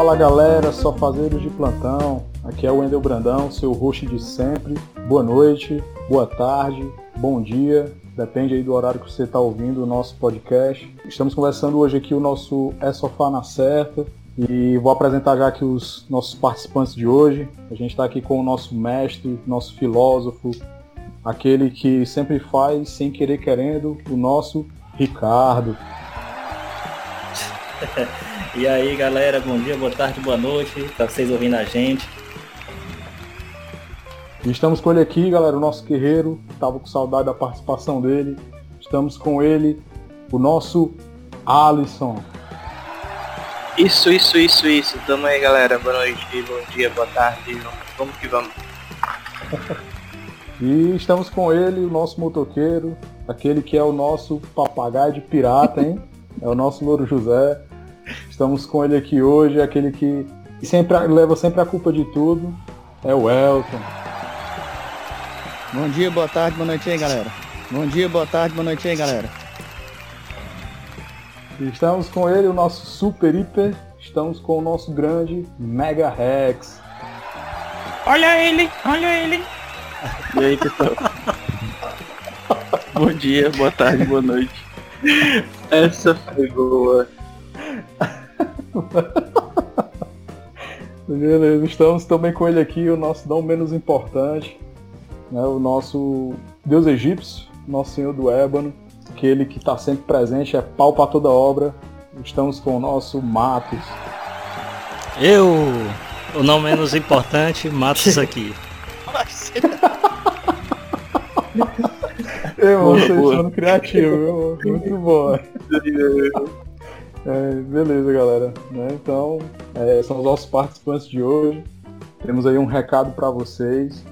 Fala galera, só fazeiros de plantão. Aqui é o Wendel Brandão, seu host de sempre. Boa noite, boa tarde, bom dia. Depende aí do horário que você está ouvindo o nosso podcast. Estamos conversando hoje aqui o nosso É Sofá na Certa. E vou apresentar já aqui os nossos participantes de hoje. A gente está aqui com o nosso mestre, nosso filósofo, aquele que sempre faz sem querer querendo, o nosso Ricardo. e aí galera, bom dia, boa tarde, boa noite, para vocês ouvindo a gente. Estamos com ele aqui, galera, o nosso guerreiro, tava com saudade da participação dele. Estamos com ele, o nosso Alisson. Isso, isso, isso, isso. Tamo aí, galera. Boa noite, bom dia, boa tarde. Vamos que vamos. e estamos com ele, o nosso motoqueiro, aquele que é o nosso papagaio de pirata, hein? É o nosso Louro José. Estamos com ele aqui hoje, aquele que sempre leva sempre a culpa de tudo. É o Elton. Bom dia, boa tarde, boa noite aí, galera. Bom dia, boa tarde, boa noite aí, galera. Estamos com ele, o nosso super hiper. Estamos com o nosso grande Mega Rex. Olha ele, olha ele. E aí, pessoal? Bom dia, boa tarde, boa noite. Essa foi boa. Beleza, estamos também com ele aqui, o nosso não menos importante, né, o nosso Deus egípcio, nosso Senhor do Ébano, aquele que está sempre presente, é pau para toda obra. Estamos com o nosso Matos. Eu, o não menos importante, Matos aqui. Eu, vocês sendo criativo, muito bom. É, beleza, galera. Né? Então, é, são os nossos participantes de hoje. Temos aí um recado para vocês.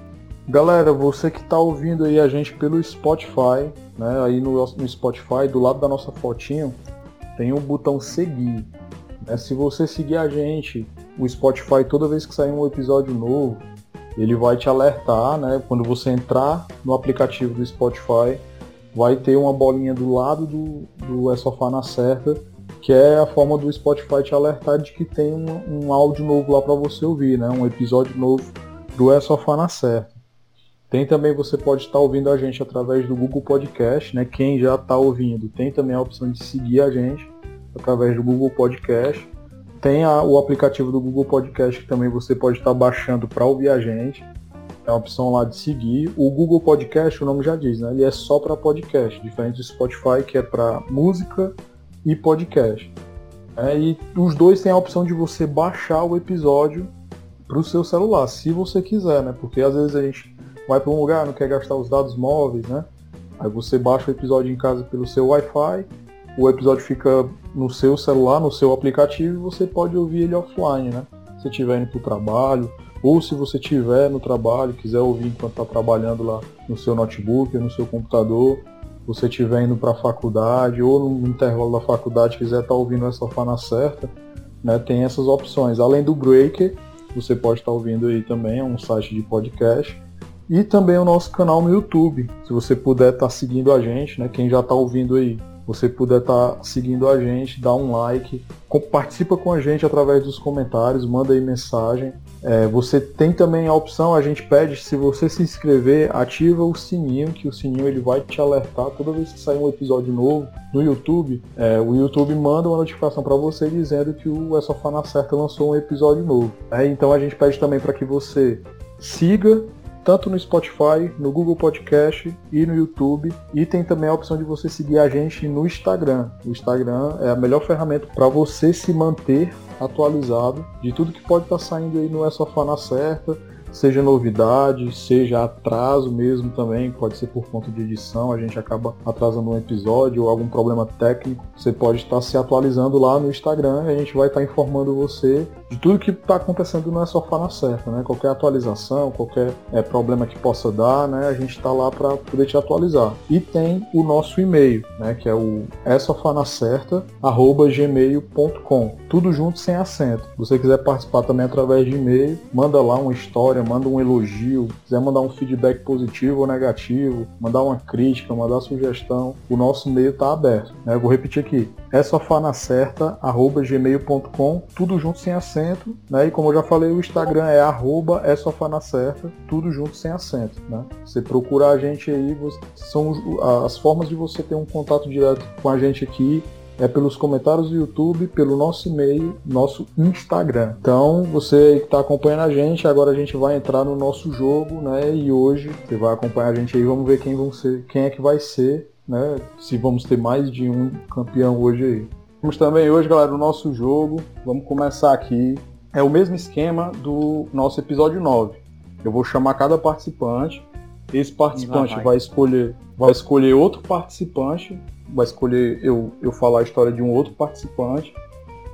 Galera, você que está ouvindo aí a gente pelo Spotify, né? Aí no, no Spotify, do lado da nossa fotinho, tem um botão seguir. Né? Se você seguir a gente, o Spotify, toda vez que sair um episódio novo, ele vai te alertar, né? Quando você entrar no aplicativo do Spotify, vai ter uma bolinha do lado do, do É Sofá na Certa que é a forma do Spotify te alertar de que tem um, um áudio novo lá para você ouvir, né? Um episódio novo do É Sofá na Certa. Tem também, você pode estar ouvindo a gente através do Google Podcast, né? Quem já está ouvindo, tem também a opção de seguir a gente através do Google Podcast. Tem a, o aplicativo do Google Podcast que também você pode estar baixando para ouvir a gente. É a opção lá de seguir. O Google Podcast, o nome já diz, né? Ele é só para podcast, diferente do Spotify, que é para música e podcast. É, e os dois têm a opção de você baixar o episódio para o seu celular, se você quiser, né? Porque às vezes a gente vai para um lugar, não quer gastar os dados móveis, né? Aí você baixa o episódio em casa pelo seu Wi-Fi, o episódio fica no seu celular, no seu aplicativo, e você pode ouvir ele offline, né? Se estiver indo para o trabalho, ou se você estiver no trabalho, quiser ouvir enquanto está trabalhando lá no seu notebook, no seu computador, você estiver indo para a faculdade ou no intervalo da faculdade quiser estar tá ouvindo essa fana certa, né, tem essas opções. Além do Breaker, você pode estar tá ouvindo aí também, é um site de podcast. E também o nosso canal no YouTube. Se você puder estar tá seguindo a gente, né, quem já está ouvindo aí, você puder estar tá seguindo a gente, dá um like, participa com a gente através dos comentários, manda aí mensagem. É, você tem também a opção, a gente pede, se você se inscrever, ativa o sininho, que o sininho ele vai te alertar toda vez que sair um episódio novo no YouTube. É, o YouTube manda uma notificação para você dizendo que o É na Certa lançou um episódio novo. É, então a gente pede também para que você siga tanto no Spotify, no Google Podcast e no YouTube. E tem também a opção de você seguir a gente no Instagram. O Instagram é a melhor ferramenta para você se manter atualizado de tudo que pode estar tá saindo aí no É Sofá na Certa, seja novidade, seja atraso mesmo também, pode ser por conta de edição, a gente acaba atrasando um episódio ou algum problema técnico, você pode estar se atualizando lá no Instagram a gente vai estar informando você de tudo que está acontecendo no É Sofá na Certa, né? Qualquer atualização, qualquer é, problema que possa dar, né? A gente está lá para poder te atualizar. E tem o nosso e-mail, né? Que é o gmail.com Tudo junto sem acento. Se você quiser participar também através de e-mail, manda lá uma história, história, manda um elogio, quiser mandar um feedback positivo ou negativo, mandar uma crítica, mandar sugestão, o nosso e-mail tá aberto. Né? Eu vou repetir aqui, é sofanacerta@gmail.com, tudo junto sem acento, né? E como eu já falei, o Instagram é arroba é sofanacerta, tudo junto sem acento, né? Você procura a gente aí, são as formas de você ter um contato direto com a gente aqui é pelos comentários do YouTube, pelo nosso e-mail, nosso Instagram. Então, você que está acompanhando a gente, agora a gente vai entrar no nosso jogo, né? E hoje você vai acompanhar a gente aí, vamos ver quem vão ser, quem é que vai ser, né? Se vamos ter mais de um campeão hoje aí. Temos também hoje, galera, o nosso jogo. Vamos começar aqui. É o mesmo esquema do nosso episódio 9. Eu vou chamar cada participante. Esse participante vai. vai escolher, vai escolher outro participante vai escolher eu, eu falar a história de um outro participante.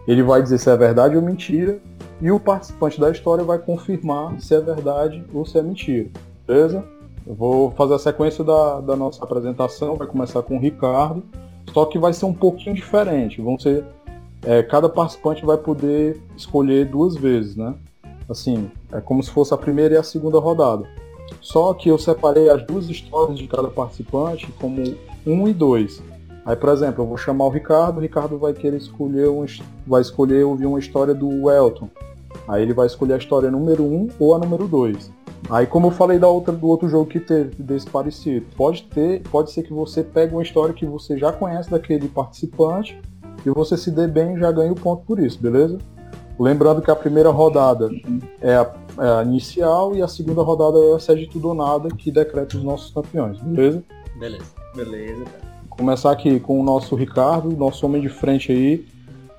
Ele vai dizer se é verdade ou mentira. E o participante da história vai confirmar se é verdade ou se é mentira. Beleza? Eu vou fazer a sequência da, da nossa apresentação. Vai começar com o Ricardo. Só que vai ser um pouquinho diferente. Vão ser. é, cada participante vai poder escolher duas vezes, né? Assim, é como se fosse a primeira e a segunda rodada. Só que eu separei as duas histórias de cada participante como um e dois. Aí, por exemplo, eu vou chamar o Ricardo, o Ricardo vai querer escolher um, vai escolher ouvir uma história do Elton. Aí ele vai escolher a história número 1 um ou a número 2. Aí como eu falei da outra, do outro jogo que teve desse parecido, pode ter, pode ser que você pegue uma história que você já conhece daquele participante e você se dê bem e já ganha o ponto por isso, beleza? Lembrando que a primeira rodada é a, é a inicial e a segunda rodada é a sede tudo ou nada que decreta os nossos campeões, beleza? Beleza. Beleza, cara. começar aqui com o nosso Ricardo, nosso homem de frente aí.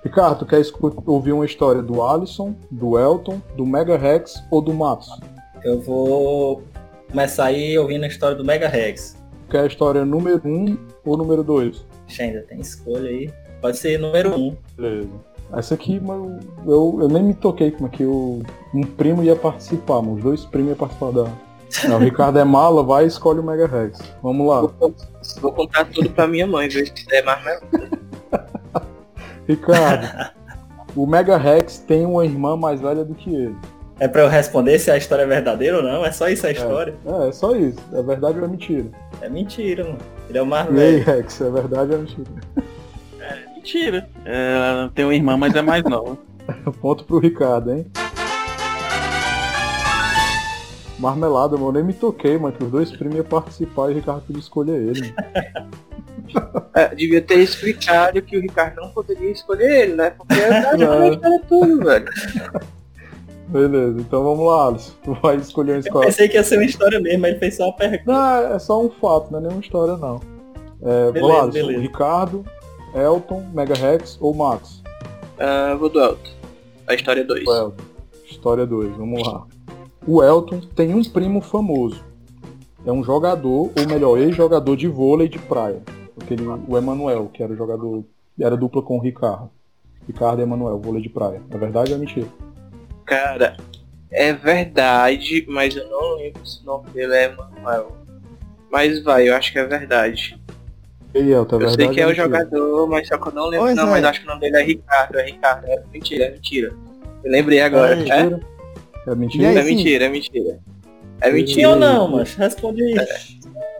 Ricardo, quer ouvir uma história do Alisson, do Elton, do Mega Rex ou do Matos? Eu vou começar aí ouvindo a história do Mega Rex. Quer a história número 1 um ou número 2? Ixi, ainda tem escolha aí. Pode ser número 1. Um. Beleza. Essa aqui, mano, eu, eu nem me toquei como é que o, um primo ia participar, mano. Os dois primos iam participar da. Não, o Ricardo é mala, vai e escolhe o Mega Rex. Vamos lá. Vou contar tudo pra minha mãe, ver se der mais melhor. Ricardo, o Mega Rex tem uma irmã mais velha do que ele. É pra eu responder se a história é verdadeira ou não? É só isso a história? É, é só isso. É verdade ou é mentira? É, mentira, mano. Ele é o mais E aí, velho. Rex, é verdade ou é mentira? Mentira. Ela tem uma irmã, mas é mais nova. Ponto pro Ricardo, hein? Marmelada, mano. Eu nem me toquei, mano. Que os dois primos iam participar e o Ricardo podia escolher ele. É, devia ter explicado que o Ricardo não poderia escolher ele, né? Porque é verdade, Não. eu falei tudo, velho. Beleza, então vamos lá, Alisson. Tu vai escolher uma Eu escola. pensei que ia ser uma história mesmo, mas ele fez só uma pergunta. Não, é só um fato, não é nenhuma história, não. É, Beleza, vamos lá, Alisson. beleza. Ricardo, Elton, Mega Rex ou Max? Ah, vou do Elton. A história 2. O Elton. História 2, vamos lá. O Elton tem um primo famoso. É um jogador, ou melhor, ex-jogador de vôlei de praia. Aquele, o Emanuel, que era jogador. Era dupla com o Ricardo. Ricardo e Emanuel, vôlei de praia. É verdade ou é mentira? Cara, é verdade, mas eu não lembro se o nome dele é Manuel. Mas vai, eu acho que é verdade. É eu verdade sei que é ou o mentira? jogador, mas só que eu não lembro. Pois não, é. mas acho que o nome dele é Ricardo, é Ricardo. É mentira, é mentira. Eu lembrei agora. É É, mentira? É mentira? É aí, sim. mentira, é mentira. É Sim mentira. ou não, mas responde aí.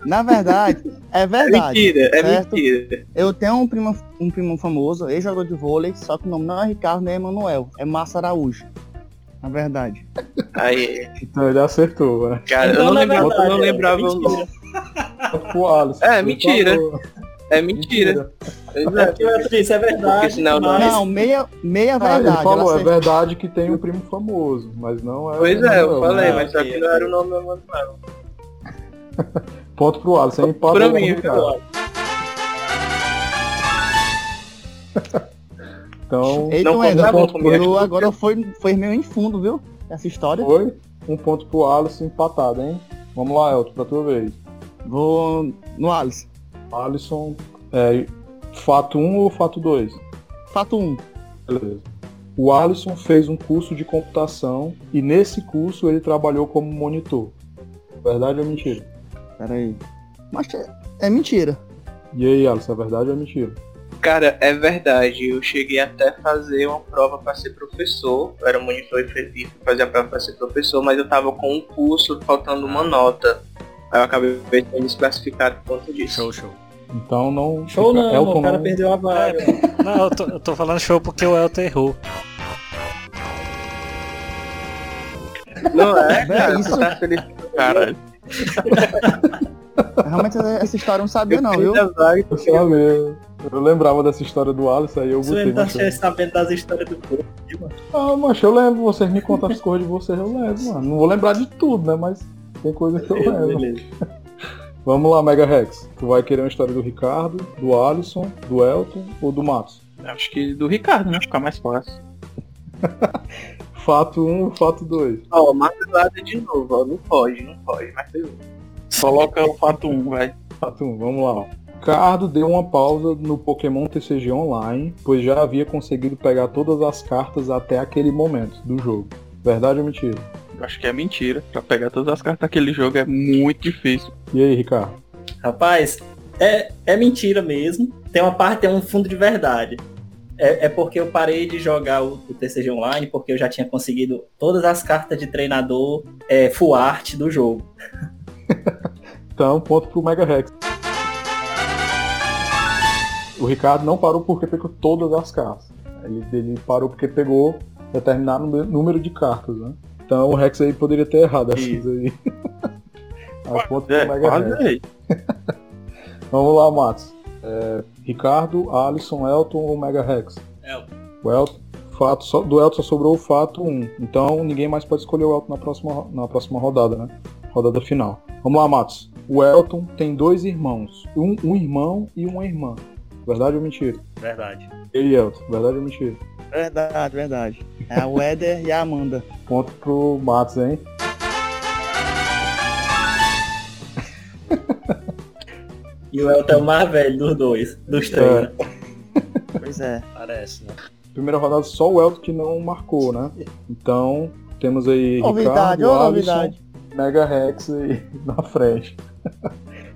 Na verdade, é É verdade. mentira, é certo? mentira. Eu tenho um primo, um primo famoso, ex-jogador de vôlei, só que o nome não é Ricardo nem Emanuel, é Massa Araújo. Na verdade. Aí, Então ele acertou, né? cara, Então, eu não lembrava, eu verdade, não é lembrava o mentira. nome. Pro Alisson. É, mentira. É mentira. É é verdade. Senão mas... Não, meia, meia Ah, verdade. ele falou, é verdade que tem um primo famoso, mas não é. Pois é, eu falei, né? mas só que não era o nome do Manuel. Ponto pro Alisson, empate Pra pro mim, Ricardo. Então, Eita, Não Wendel, conta ponto agora foi, foi meio em fundo, viu? Essa história. foi um ponto pro Alisson empatado, hein? Vamos lá, Elton, pra tua vez. Vou no Alice. Alisson, é, fato 1 ou fato 2? Fato 1. Beleza. O Alisson fez um curso de computação e nesse curso ele trabalhou como monitor. Verdade ou mentira? Pera aí. Mas é, é mentira. E aí, Alisson, é verdade ou é mentira? Cara, é verdade. Eu cheguei até a fazer uma prova para ser professor. Eu era monitor e fui fazer a prova para ser professor, mas eu tava com um curso faltando uma nota. Aí eu acabei sendo desclassificado por conta disso. Show, show. Então não. Show não, Elton o cara não- perdeu a vaga. Não, eu tô, eu tô falando show porque o Elton errou. Não é, É cara. isso. Você tá feliz Caralho. Realmente essa história eu não sabia não, viu? Eu vaga, Eu sabia. Eu lembrava dessa história do Alisson, aí eu Você botei. não tá mas eu- sabendo das histórias do povo. Ah, mas eu lembro, vocês me contam as coisas de vocês, eu lembro, mano. Não vou lembrar de tudo, né? Mas tem coisa que eu lembro. Beleza. Vamos lá, Mega Rex. Tu vai querer uma história do Ricardo, do Alisson, do Elton ou do Matos? Acho que do Ricardo, né? Ficar mais fácil. Fato 1 ou fato 2? Ó, martelada de novo, ó. Não pode, não pode. Mas foi um. Coloca o fato 1, vai. Fato 1, vamos lá. ó. Ricardo deu uma pausa no Pokémon TCG Online, pois já havia conseguido pegar todas as cartas até aquele momento do jogo. Verdade ou mentira? Eu acho que é mentira. Pra pegar todas as cartas daquele jogo é muito difícil. E aí, Ricardo? Rapaz, é, é mentira mesmo. Tem uma parte, tem um fundo de verdade. É, é porque eu parei de jogar o, o TCG Online porque eu já tinha conseguido todas as cartas de treinador é, full art do jogo. Então, ponto pro Mega Rex. O Ricardo não parou porque pegou todas as cartas. Ele, ele parou porque pegou determinado número- número de cartas, né? Então o Rex aí poderia ter errado essas Isso. aí. Ponto pro É, Mega quase Rex. aí. Vamos lá, Matos. É, Ricardo, Alisson, Elton ou Mega Rex? Elton. O Elton. Fato, só, do Elton só sobrou o fato 1. Então ninguém mais pode escolher o Elton na próxima, na próxima rodada, né? Rodada final. Vamos lá, Matos. O Elton tem dois irmãos. Um, um irmão e uma irmã. Verdade ou mentira? Verdade. E aí, Elton? Verdade ou mentira? Verdade, verdade. É a Weder e a Amanda. Ponto pro Matos, hein? E o Elton é o mais velho dos dois, dos três. É. né? Pois é. Parece, né? Primeira rodada só o Elton que não marcou, né? Então temos aí Novidade, Ricardo, ô Alisson, novidade. Mega Rex aí na frente.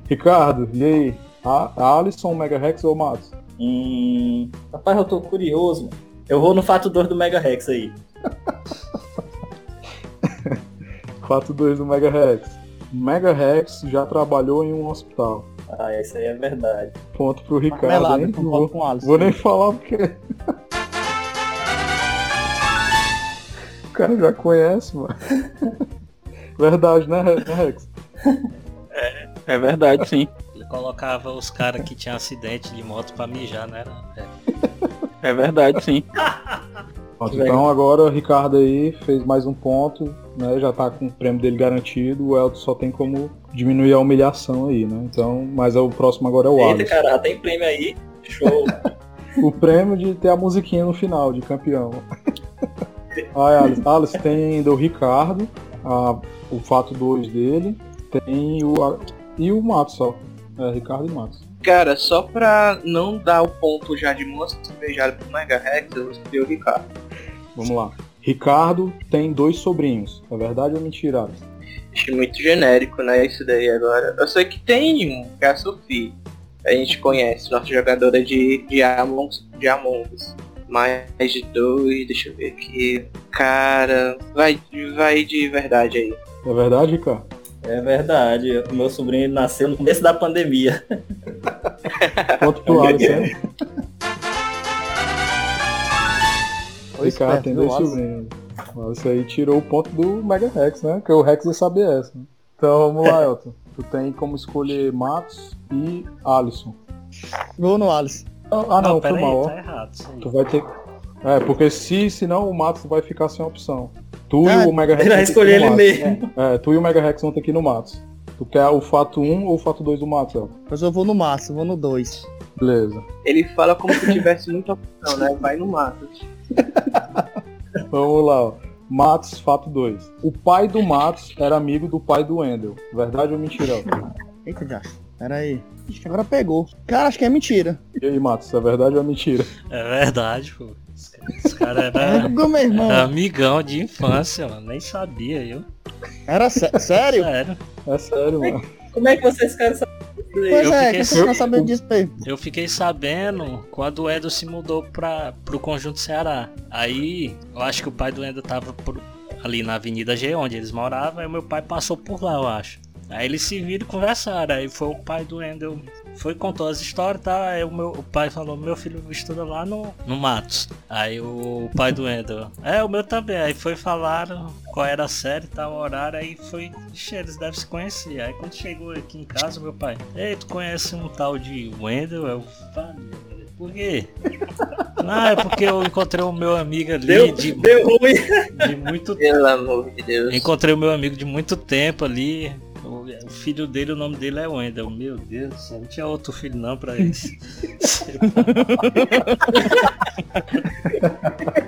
Ricardo, e aí? A Alisson, Mega Rex ou Matos? Hum, rapaz, eu tô curioso. mano. Eu vou no fato 2 do Mega Rex aí. Fato 2 do Mega Rex. Mega Rex já trabalhou em um hospital. Ah, isso aí é verdade. Ponto pro Ricardo, Marmelada, hein? Vou, com Alisson. vou nem falar porque. o cara já conhece, mano. Verdade, né, né, Rex? É verdade, sim. Colocava os caras que tinham acidente de moto pra mijar, né? É. É verdade, sim. Pronto, então agora o Ricardo aí fez mais um ponto, né? Já tá com o prêmio dele garantido. O Elton só tem como diminuir a humilhação aí, né? Então, mas o próximo agora é o Eita, Alisson. cara, tem prêmio aí. Show. O prêmio de ter a musiquinha no final, de campeão. Ai, Alice, Alice tem ainda o Ricardo, a- o fato 2 dele, tem o. a- e o Matos só. É, Ricardo e Matos. Cara, só pra não dar o ponto já de moça cervejada pro Mega Rex, eu vou escolher o Ricardo. Vamos lá. Ricardo tem dois sobrinhos. É verdade ou mentira, Alice? Achei muito genérico, né? Isso daí agora. Eu sei que tem um, que é a Sophie. A gente conhece, nossa jogadora de, de, Among, de Among Us. Mais de dois, deixa eu ver aqui. Cara, vai, vai de verdade aí. É verdade, Ricardo? É verdade. O meu sobrinho nasceu no começo da pandemia. Ponto pro? Foi Ricardo esperto, tem dois Alisson? sobrinhos. Mas Isso aí tirou o ponto do Mega Rex, né? Porque o Rex ia saber essa. né? Então vamos lá, Elton. Tu tem como escolher Matos e Alisson. Vou no Alice. Ah, ah, não, foi pera aí, mal. tá errado. Tu vai ter. É, porque se senão o Matos vai ficar sem opção. Tu Ah, e o Mega Rex. Ele vai vão ter que escolher ir no ele Matos. mesmo. É, tu e o Mega Rex vão ter que ir no Matos. Tu quer o fato 1 ou o fato 2 do Matos, Elton? Mas eu vou no máximo, vou no 2. Beleza. Ele fala como se tivesse muita opção, né? Vai no mato. Vamos lá, ó. Matos, fato 2. O pai do Matos era amigo do pai do Wendel. Verdade ou mentira? Eita, já. Pera aí. Acho que agora pegou. Cara, acho que é mentira. E aí, Matos, é verdade ou é mentira? É verdade, pô. Esse cara- Esse cara É, era, meu irmão. era amigão de infância, mano. Nem sabia eu. Era sé- sério? Sério. É sério, mano. Como é que vocês querem saber? Pois Eu é, fiquei que você não sabe disso aí. Eu fiquei sabendo quando o Endo se mudou para pro Conjunto Ceará. Aí, eu acho que o pai do Endo tava por- ali na Avenida G, onde eles moravam, e o meu pai passou por lá, eu acho. Aí eles se viram e conversaram. Aí foi o pai do Endo, foi contou as histórias, tá? Aí o, meu, o pai falou: Meu filho estuda lá no, no Matos. Aí o pai do Endo, é, o meu também. Aí foi falaram qual era a série, tal, horário. Aí foi, ixi, eles devem se conhecer. Aí quando chegou aqui em casa, meu pai, ei, tu conhece um tal de Wendel? Eu falei, por quê? Não, é porque eu encontrei o meu amigo ali Deu, de, deu ruim. de muito Pelo amor de Deus. Encontrei o meu amigo de muito tempo ali. O, o filho dele, o nome dele é Wendel. Meu Deus do céu, não tinha outro filho não pra eles.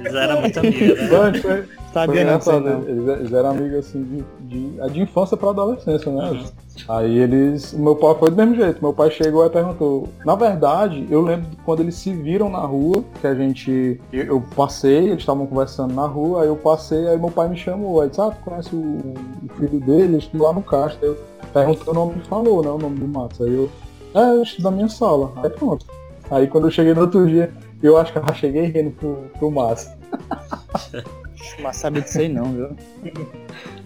eles eram muito amigos, né? Sabia não, sei não. Eles, eles eram amigos assim de, de, é de infância pra adolescência, né? Aí eles. O meu pai foi do mesmo jeito. Meu pai chegou e perguntou. Na verdade, eu lembro de quando eles se viram na rua, que a gente. Eu, eu passei, eles estavam conversando na rua, aí eu passei, aí meu pai me chamou. Aí disse, ah, tu conhece o, o filho dele? Ele estuda lá no Castro. Aí eu perguntei o nome e falou, né? O nome do Matos. Aí eu. É, eu na minha sala. Aí pronto. Aí quando eu cheguei no outro dia, eu acho que eu já cheguei rindo pro, pro Márcio. Mas sabe disso aí não, viu?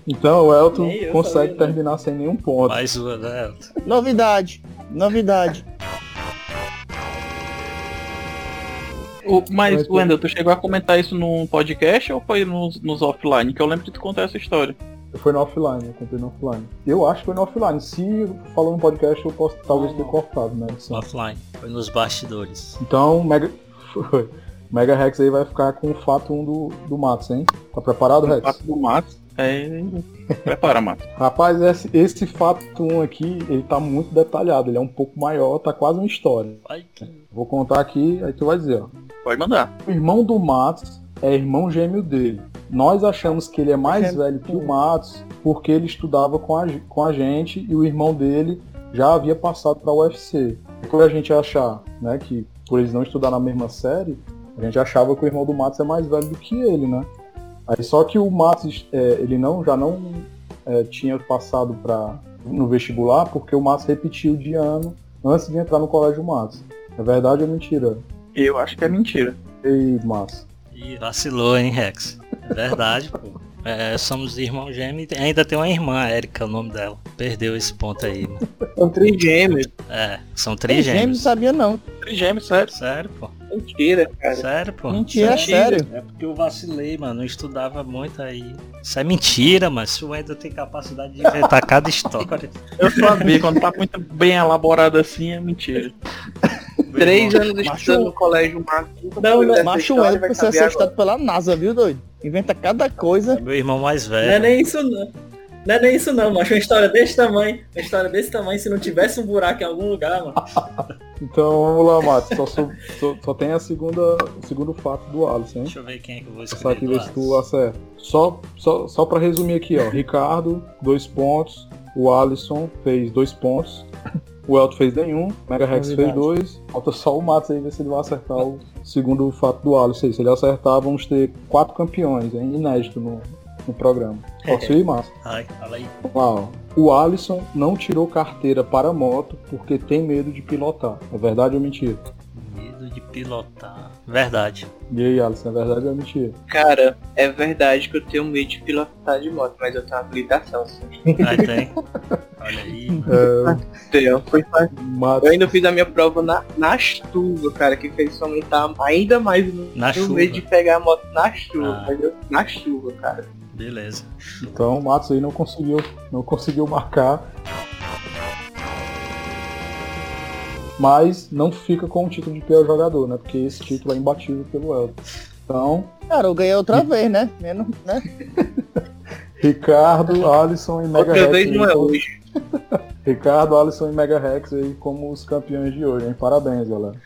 Então o Elton consegue sabia, não. terminar sem nenhum ponto. Mais uma, né? Elton? Novidade. Novidade. O, mas, Mas, Wendel, tu chegou a comentar isso num podcast ou foi nos, nos offline? Que eu lembro de tu contar essa história. Foi no offline, eu comprei no offline. Eu acho que foi no offline. Se falou no podcast, eu posso talvez ter cortado, né? edição. Offline. Foi nos bastidores. Então, Mega. Foi. Mega Rex aí vai ficar com o fato 1 do, do Matos, hein? Tá preparado, O Rex? fato do Matos. É. Prepara, Matos. Rapaz, esse, esse fato 1 aqui, ele tá muito detalhado. Ele é um pouco maior, tá quase uma história. Ai, que- Vou contar aqui, aí tu vai dizer, ó. Pode mandar. O irmão do Matos é irmão gêmeo dele. Nós achamos que ele é mais Gêmeo. velho que o Matos porque ele estudava com a, com a gente e o irmão dele já havia passado para o UFC. Por a gente achar né, que por eles não estudar na mesma série, a gente achava que o irmão do Matos é mais velho do que ele, né? Aí só que o Matos, é, ele não, já não é, tinha passado para no vestibular porque o Matos repetiu de ano antes de entrar no colégio Matos. É verdade ou mentira? Eu acho que é mentira. Ei, Matos. Ih, vacilou, hein, Rex? É verdade, pô. É, somos irmãos gêmeos e ainda tem uma irmã, a Erika, é o nome dela. Perdeu esse ponto aí, mano. São trigêmeos. É, são três gêmeo, não gêmeos. sabia não. Trigêmeos, sério. Sério, pô. Mentira, cara. Sério, pô. Mentira, é sério. É porque eu vacilei, mano. Não estudava muito aí. Isso é mentira, mas se o Wendel tem capacidade de inventar cada história. Eu sabia, quando tá muito bem elaborado assim, é mentira. Três anos Macho- estudando no colégio Marco. Não, não, Macho Wendel precisa ser estudado pela NASA, viu, doido? Inventa cada coisa. É meu irmão mais Não é velho. nem isso não. Não é nem isso não, macho. Uma história desse tamanho. Uma história desse tamanho, se não tivesse um buraco em algum lugar, mano. Então vamos lá, Matos. Só, só, só- só tem a segunda, o segundo fato do Alisson, hein? Deixa eu ver quem é que eu vou aqui do ver se tu acerta. Só, só, só pra resumir aqui, ó. Ricardo, dois pontos. O Alisson fez dois pontos. O Elton fez nenhum. Mega Rex fez dois. Falta só o Matos aí ver se ele vai acertar o segundo fato do Alisson. aí. Se ele acertar, vamos ter quatro campeões, hein? Inédito no, no programa. Posso ir, Matos? Ai, fala aí. O Alisson não tirou carteira para moto porque tem medo de pilotar. É verdade ou mentira? De pilotar. Verdade. E aí, Alisson, é verdade ou é mentira? Cara, é verdade que eu tenho medo de pilotar de moto, mas eu tenho habilitação, sim. Aí tem. Olha aí. É, Então, foi fácil. Matos, Eu ainda fiz a minha prova na, na chuva, cara, que fez aumentar ainda mais no, Na chuva. medo de pegar a moto na chuva. Ah. mas eu- na chuva, cara. Beleza. Então o Matos aí não conseguiu, não conseguiu marcar. Mas não fica com o título de pior jogador, né? Porque esse título é imbatível pelo Elton. Então, Cara, eu ganhei outra vez, né? Menos, né? Ricardo, Alisson e Mega Outra Rex. vez aí não é hoje. Ricardo, Alisson e Mega Rex aí como os campeões de hoje, hein? Parabéns, galera.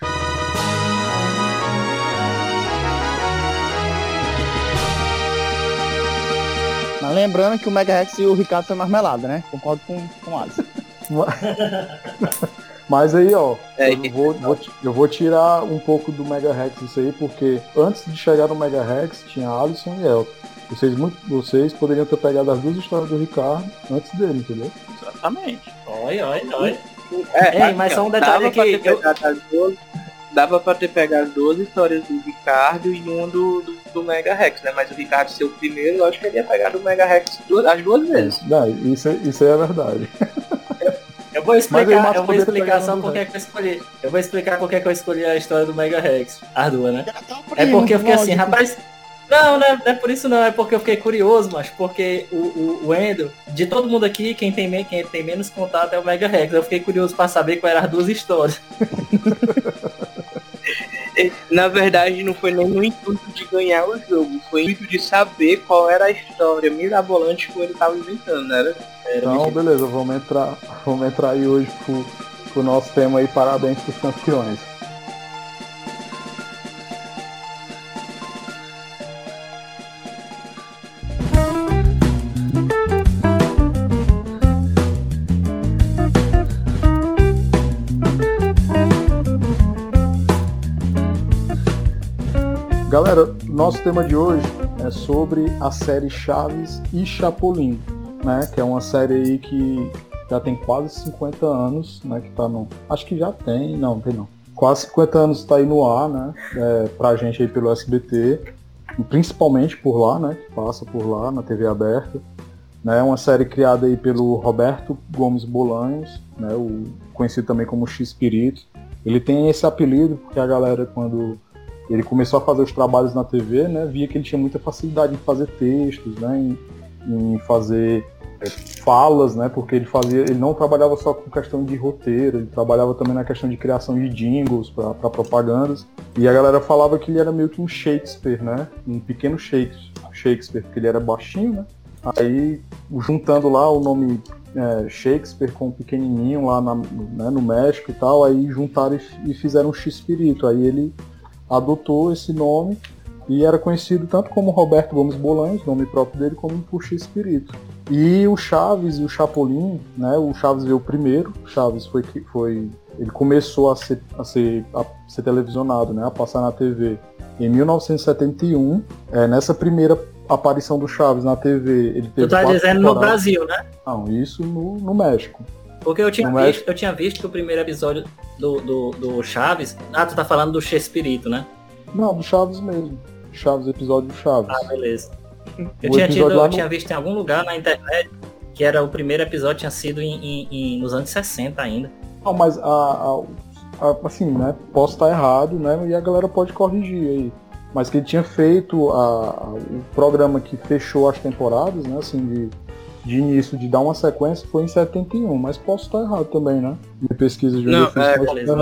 Mas lembrando que o Mega Rex e o Ricardo foi marmelada, né? Concordo com, com o Alisson. Mas aí, ó, É, eu vou, vou ti- eu vou tirar um pouco do Mega Rex isso aí, porque antes de chegar no Mega Rex tinha Alisson e Elton. Vocês, muito, vocês poderiam ter pegado as duas histórias do Ricardo antes dele, entendeu? Exatamente. Olha, olha, olha. É, Ei, mas assim, só um detalhe aqui, ter eu- pegado as duas- Dava pra ter pegado duas histórias do Ricardo e uma do, do, do Mega Rex, né? Mas o Ricardo ser o primeiro, eu acho que ele ia pegar do Mega Rex duas, as duas vezes. Não, isso, isso aí é verdade. Eu vou explicar, eu vou explicar só por que que eu escolhi. Eu vou explicar por que que eu escolhi a história do Mega Rex. As duas, né? um É porque eu fiquei assim, rapaz. Não, não é, não é por isso não, é porque eu fiquei curioso, mas porque o, o, o Endo, de todo mundo aqui, quem tem, me- quem tem menos contato é o Mega Rex. Eu fiquei curioso pra saber quais eram as duas histórias. Na verdade, não foi nem no intuito de ganhar o jogo, foi intuito de saber qual era a história mirabolante que ele tava inventando, né? Era- Então, beleza, vamos entrar, vamos entrar aí hoje pro, pro nosso tema aí, parabéns pros campeões. Galera, nosso tema de hoje é sobre a série Chaves e Chapolin, né? Que é uma série aí que já tem quase 50 anos, né? Que tá no. Acho que já tem, não, tem não. Quase 50 anos tá aí no ar, né? É, pra gente aí pelo SBT, principalmente por lá, né? Que passa por lá na TV aberta. Né, É uma série criada aí pelo Roberto Gomes Bolanhos, né, o, conhecido também como X-Pirito. Ele tem esse apelido porque a galera, quando ele começou a fazer os trabalhos na TV, né, via que ele tinha muita facilidade em fazer textos, né, em, em fazer é, falas, né, porque ele fazia, ele não trabalhava só com questão de roteiro, ele trabalhava também na questão de criação de jingles para propagandas. E a galera falava que ele era meio que um Shakespeare, né, um pequeno Shakespeare, Shakespeare porque ele era baixinho, né. Aí juntando lá o nome é, Shakespeare com o pequenininho lá na- né, no México e tal, aí juntaram e, e fizeram um X-Pirito. Aí ele adotou esse nome e era conhecido tanto como Roberto Gomes Bolanhos, nome próprio dele, como por X-Pirito. E o Chaves e o Chapolin, né, o Chaves veio primeiro, o Chaves foi, que- foi ele começou a ser, a ser, a ser televisionado, né, a passar na TV em 1971. É, nessa primeira aparição do Chaves na TV, ele teve Tu tá dizendo no temporadas. Brasil, né? Não, isso no, no México. Porque eu tinha, Não é? visto, eu tinha visto que o primeiro episódio do, do, do Chaves. Ah, tu tá falando do Chespirito, né? Não, do Chaves mesmo. Chaves, episódio do Chaves. Ah, beleza. Eu tinha, tido, eu no- tinha visto em algum lugar na internet que era o primeiro episódio tinha sido em, em- em- nos anos 60 ainda. Não, mas a, a- a- assim, né? Posso estar errado, né? E a galera pode corrigir aí. Mas que ele tinha feito a- o programa que fechou as temporadas, né? Assim, de, de início, de dar uma sequência, foi em 71, mas posso estar errado também, né? Minha pesquisa de Não, é, beleza,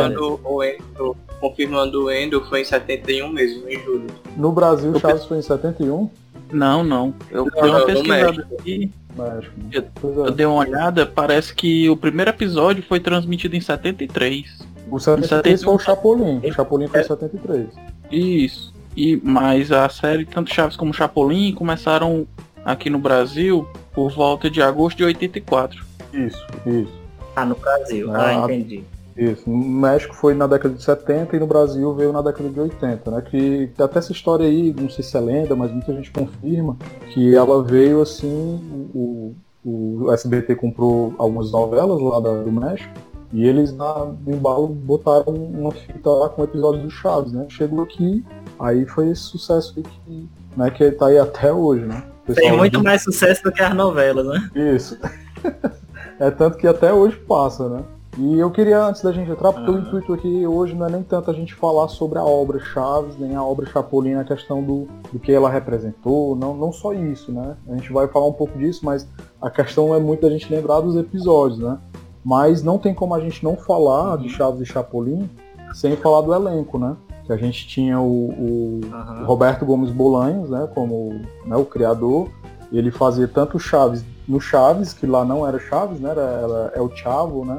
o Endo, confirmando o Endo, foi em 71 mesmo, em julho. No Brasil, Chaves foi em 71, Não, não. Eu Não, dei uma pesquisada aqui, México. né? Eu- Pois eu é. dei uma olhada, parece que o primeiro episódio foi transmitido em 73. O 73 foi o Chapolin. O Chapolin foi em é- 73. Isso. E, mas a série, tanto Chaves como Chapolin, começaram aqui no Brasil por volta de agosto de 84. Isso, isso. Ah, no Brasil. Ah, Ah, entendi. Isso, no México foi na década de 70 e no Brasil veio na década de 80, né? Que até essa história aí, não sei se é lenda, mas muita gente confirma que ela veio assim, o, o SBT comprou algumas novelas lá da- do México e eles na, no embalo botaram uma fita lá com episódios do Chaves, né? Chegou aqui, aí foi esse sucesso aí que, né, que tá aí até hoje, né? Tem muito mais sucesso do que as novelas, né? isso. é tanto que até hoje passa, né? E eu queria, antes da gente entrar, porque o Ah. intuito aqui hoje não é nem tanto a gente falar sobre a obra Chaves, nem a obra Chapolin, a questão do, do que ela representou, não, não só isso, né? A gente vai falar um pouco disso, mas a questão é muito da gente lembrar dos episódios, né? Mas não tem como a gente não falar de Chaves e Chapolin sem falar do elenco, né? Que a gente tinha o, o, Aham. Roberto Gomes Bolanhos, né, como né, o criador, ele fazia tanto o Chaves no Chaves, que lá não era Chaves, né, era, era é o Chavo, né,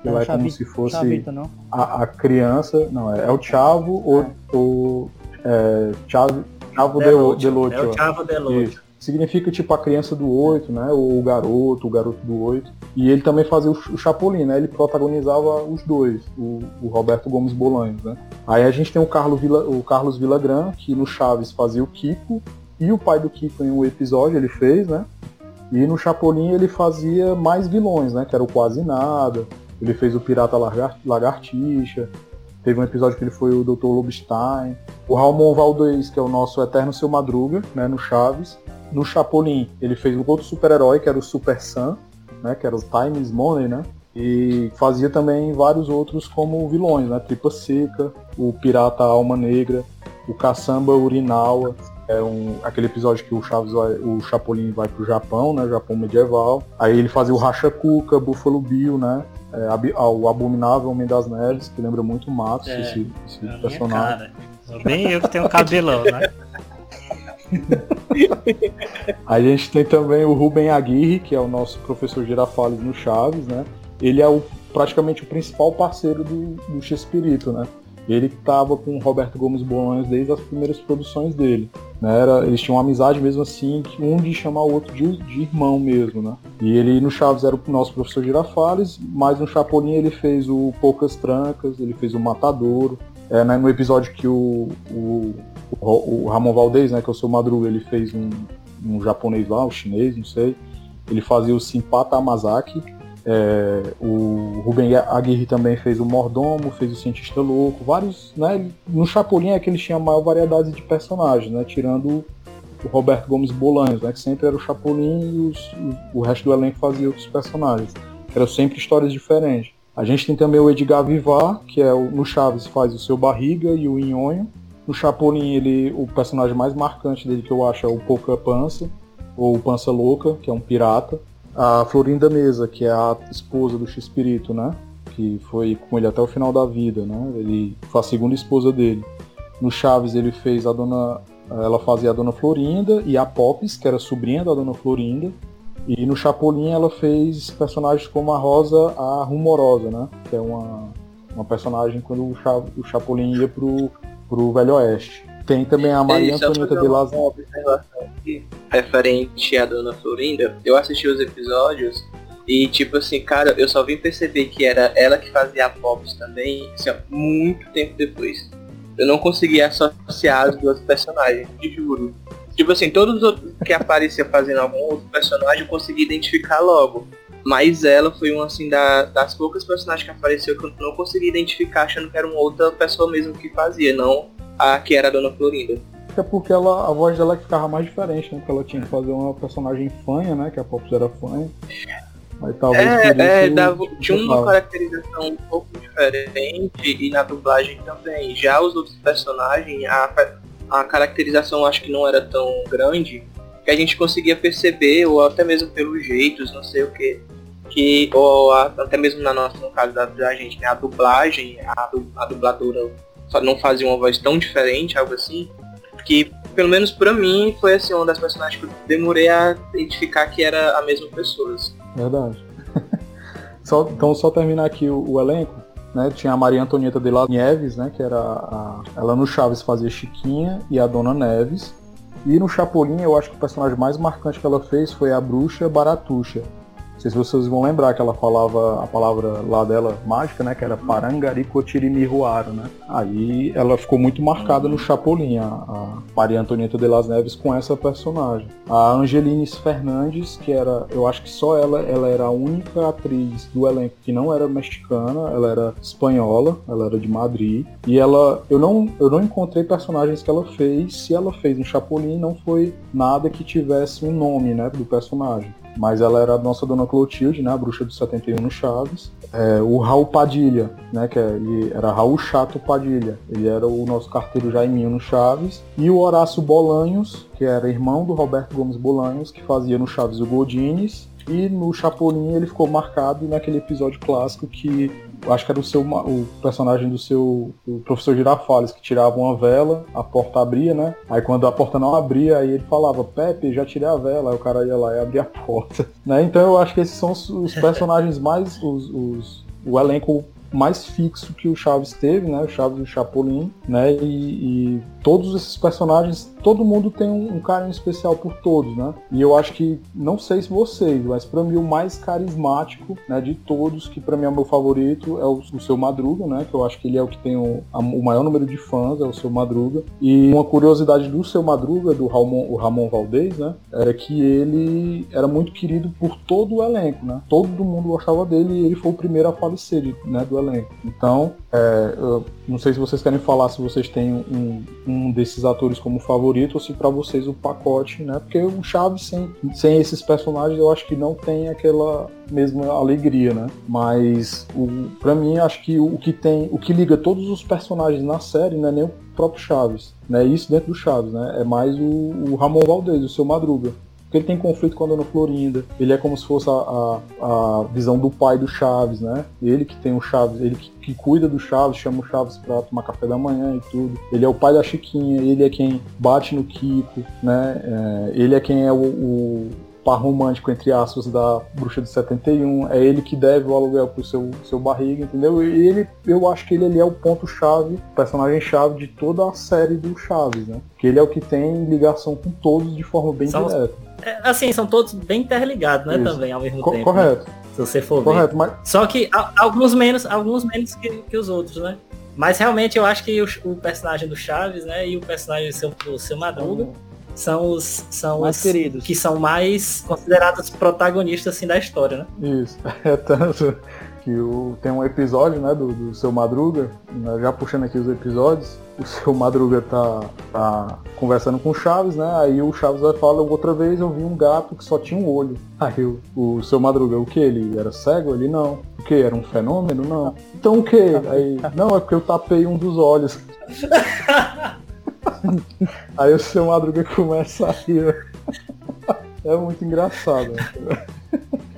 que Não, lá é como se fosse Chavita, não? a, a criança, não, é, é o Chavo ou o é, Chavo, Chavo Delúcio. Delúcio, É o Chavo Delúcio. Significa tipo a criança do 8, né? O garoto, o garoto do 8. E ele também fazia o, Ch- o Chapolin, né? Ele protagonizava os dois, o, o Roberto Gomes Bolanhos, né? Aí a gente tem o Carlos, Vila, o Carlos Villagrán, que no Chaves fazia o Kiko, e o pai do Kiko em um episódio ele fez, né? E no Chapolin ele fazia mais vilões, né? Que era o Quase Nada, ele fez o Pirata Lagar Lagartixa, teve um episódio que ele foi o Dr. Lobstein, o Ramon Valdez, que é o nosso eterno Seu Madruga, né, no Chaves. No Chapolin, ele fez um outro super-herói, que era o Super Sam, né, que era o Times Money, né? E fazia também vários outros como vilões, né? Tripa Seca, o Pirata Alma Negra, o Caçamba Urinawa, é um, aquele episódio que o Chaves vai, o Chapolin vai pro Japão, né? Japão medieval. Aí ele fazia o Racha Cuca, Buffalo Bill, né? É, o Abominável Homem das Neves, que lembra muito o Matos, é, esse, esse é personagem. Bem eu que tenho cabelão, né? a gente tem também o Rubem Aguirre, que é o nosso professor Girafales no Chaves, né? Ele é o, praticamente o principal parceiro do, do X-Espírito, né? Ele estava com o Roberto Gomes Bolonhas desde as primeiras produções dele. Né? Era, eles tinham uma amizade mesmo assim, um de chamar o outro de, de, irmão mesmo, né? E ele no Chaves era o nosso professor Girafales, mas no Chapolin ele fez o Poucas Trancas, ele fez o Matadouro. É, né, no episódio que o, o, o, o Ramon Valdez, né, que eu sou Madruga, ele fez um, um japonês lá, um chinês, não sei. Ele fazia o Simpata Amazaki, é, o Ruben Aguirre também fez o Mordomo, fez o Cientista Louco, vários, né? No Chapolin é que ele tinha maior variedade de personagens, né? Tirando o Roberto Gomes Bolanhos, né? Que sempre era o Chapolin e os, o resto do elenco fazia outros personagens. Eram sempre histórias diferentes. A gente tem também o Edgar Vivar, que é o, no Chaves faz o seu Barriga e o Inhonho. No Chapolin, ele, o personagem mais marcante dele que eu acho é o Pouca Pança, ou Pança Louca, que é um pirata a Florinda Mesa, que é a esposa do X-Espírito, né? Que foi com ele até o final da vida, né? Ele foi a segunda esposa dele. No Chaves ele fez a dona. Ela fazia a dona Florinda e a Pops, que era sobrinha da dona Florinda. E no Chapolin ela fez personagens como a Rosa a Rumorosa, né? Que é uma, uma personagem quando o, Cha, o Chapolin ia pro, pro Velho Oeste. Tem também a Maria Antonieta de Las referente à Dona Florinda, eu assisti os episódios e tipo assim, cara, eu só vim perceber que era ela que fazia a Pops também, assim, muito tempo depois. Eu não conseguia associar as duas personagens, te juro. Tipo assim, todos os outros que apareciam fazendo algum outro personagem eu consegui identificar logo. Mas ela foi uma assim da, das poucas personagens que apareceu que eu não consegui identificar achando que era uma outra pessoa mesmo que fazia, não a que era a Dona Florinda. É porque ela, a voz dela ficava mais diferente, né? Porque ela tinha que fazer uma personagem fanha, né? Que a Pops era fanha. Mas talvez é, é dava, tinha uma caracterização um pouco diferente e na dublagem também. Já os outros personagens, a, a caracterização acho que não era tão grande, que a gente conseguia perceber, ou até mesmo pelos jeitos, não sei o que, que ou até mesmo na nossa, no caso da, da gente, né, a dublagem, a, a dubladora não fazia uma voz tão diferente, algo assim, que pelo menos para mim foi assim uma das personagens que eu demorei a identificar que era a mesma pessoa. Assim. Verdade. só, então só terminar aqui o, o, elenco, né? Tinha a Maria Antonieta de la Nieves, né? Que era a, ela no Chaves fazia Chiquinha e a Dona Neves. E no Chapolin eu acho que o personagem mais marcante que ela fez foi a bruxa Baratuxa, não sei se vocês vão lembrar que ela falava a palavra lá dela mágica, né? Que era Parangaricotirimirruaro, né? Aí ela ficou muito marcada no Chapolin, a, a Maria Antonieta de las Neves com essa personagem. A Angelines Fernandes, que era, eu acho que só ela, ela era a única atriz do elenco que não era mexicana, ela era espanhola, ela era de Madrid. E ela, eu não, eu não encontrei personagens que ela fez. Se ela fez um Chapolin, não foi nada que tivesse um nome, né, do personagem mas ela era a nossa Dona Clotilde, né, a bruxa do 71 no Chaves. É, o Raul Padilha, né, que é, era Raul Chato Padilha, ele era o nosso carteiro Jaiminho no Chaves. E o Horácio Bolanhos, que era irmão do Roberto Gomes Bolanhos, que fazia no Chaves o Godines. E no Chapolin ele ficou marcado naquele episódio clássico que acho que era o seu o personagem do seu o professor Girafales que tirava uma vela, a porta abria, né? Aí quando a porta não abria, aí ele falava: "Pepe, já tirei a vela". Aí o cara ia lá e abria a porta, né? Então eu acho que esses são os, os personagens mais os, os, o elenco mais fixo que o Chaves teve, né? O Chaves e o Chapolin, né? E, e todos esses personagens, todo mundo tem um, um carinho especial por todos, né? E eu acho que, não sei se vocês, mas pra mim o mais carismático né, de todos, que pra mim é o meu favorito, é o, o Seu Madruga, né? Que eu acho que ele é o que tem o, a- o maior número de fãs, é o Seu Madruga. E uma curiosidade do Seu Madruga, do Ramon, o Ramon Valdez, né? Era que ele era muito querido por todo o elenco, né? Todo mundo gostava dele e ele foi o primeiro a falecer né, do elenco. Então, é, eu não sei se vocês querem falar se vocês têm um, um desses atores como favorito ou se pra vocês o pacote, né? Porque o Chaves sem, sem esses personagens eu acho que não tem aquela mesma alegria, né? Mas o, pra mim acho que o, que tem, o que liga todos os personagens na série não é nem o próprio Chaves, né? Isso dentro do Chaves, né? É mais o, o Ramon Valdez, o seu Madruga. Porque ele tem conflito com a Dona Florinda. Ele é como se fosse a, a, a visão do pai do Chaves, né? Ele que tem o Chaves, ele que, que cuida do Chaves, chama o Chaves pra tomar café da manhã e tudo. Ele é o pai da Chiquinha, ele é quem bate no Kiko, né? É, ele é quem é o, o par romântico, entre aspas, da Bruxa de 71. É ele que deve o aluguel pro seu, seu barriga, entendeu? E ele, eu acho que ele, ele é o ponto-chave, o personagem-chave de toda a série do Chaves, né? Que ele é o que tem ligação com todos de forma bem direta. É, assim, são todos bem interligados, né? Isso. Também, ao mesmo Co- tempo. correto, né? Se você for ver. correto. Mas Só que a- alguns menos, alguns menos que, que os outros, né? Mas realmente eu acho que o, o personagem do Chaves, né, e o personagem do seu, do seu Madruga são os são Mais os queridos. que são mais considerados protagonistas assim da história, né? Isso, é tanto que o, tem um episódio, né, do, do seu Madruga, né, já puxando aqui os episódios, o seu Madruga tá, tá conversando com o Chaves, né, aí o Chaves vai falar, outra vez eu vi um gato que só tinha um olho. Aí o, o seu Madruga, o que? Ele era cego? Ele não. O que? Era um fenômeno? Não. Então o que? Aí, não, é porque eu tapei um dos olhos. Aí o seu Madruga começa a rir. É muito engraçado.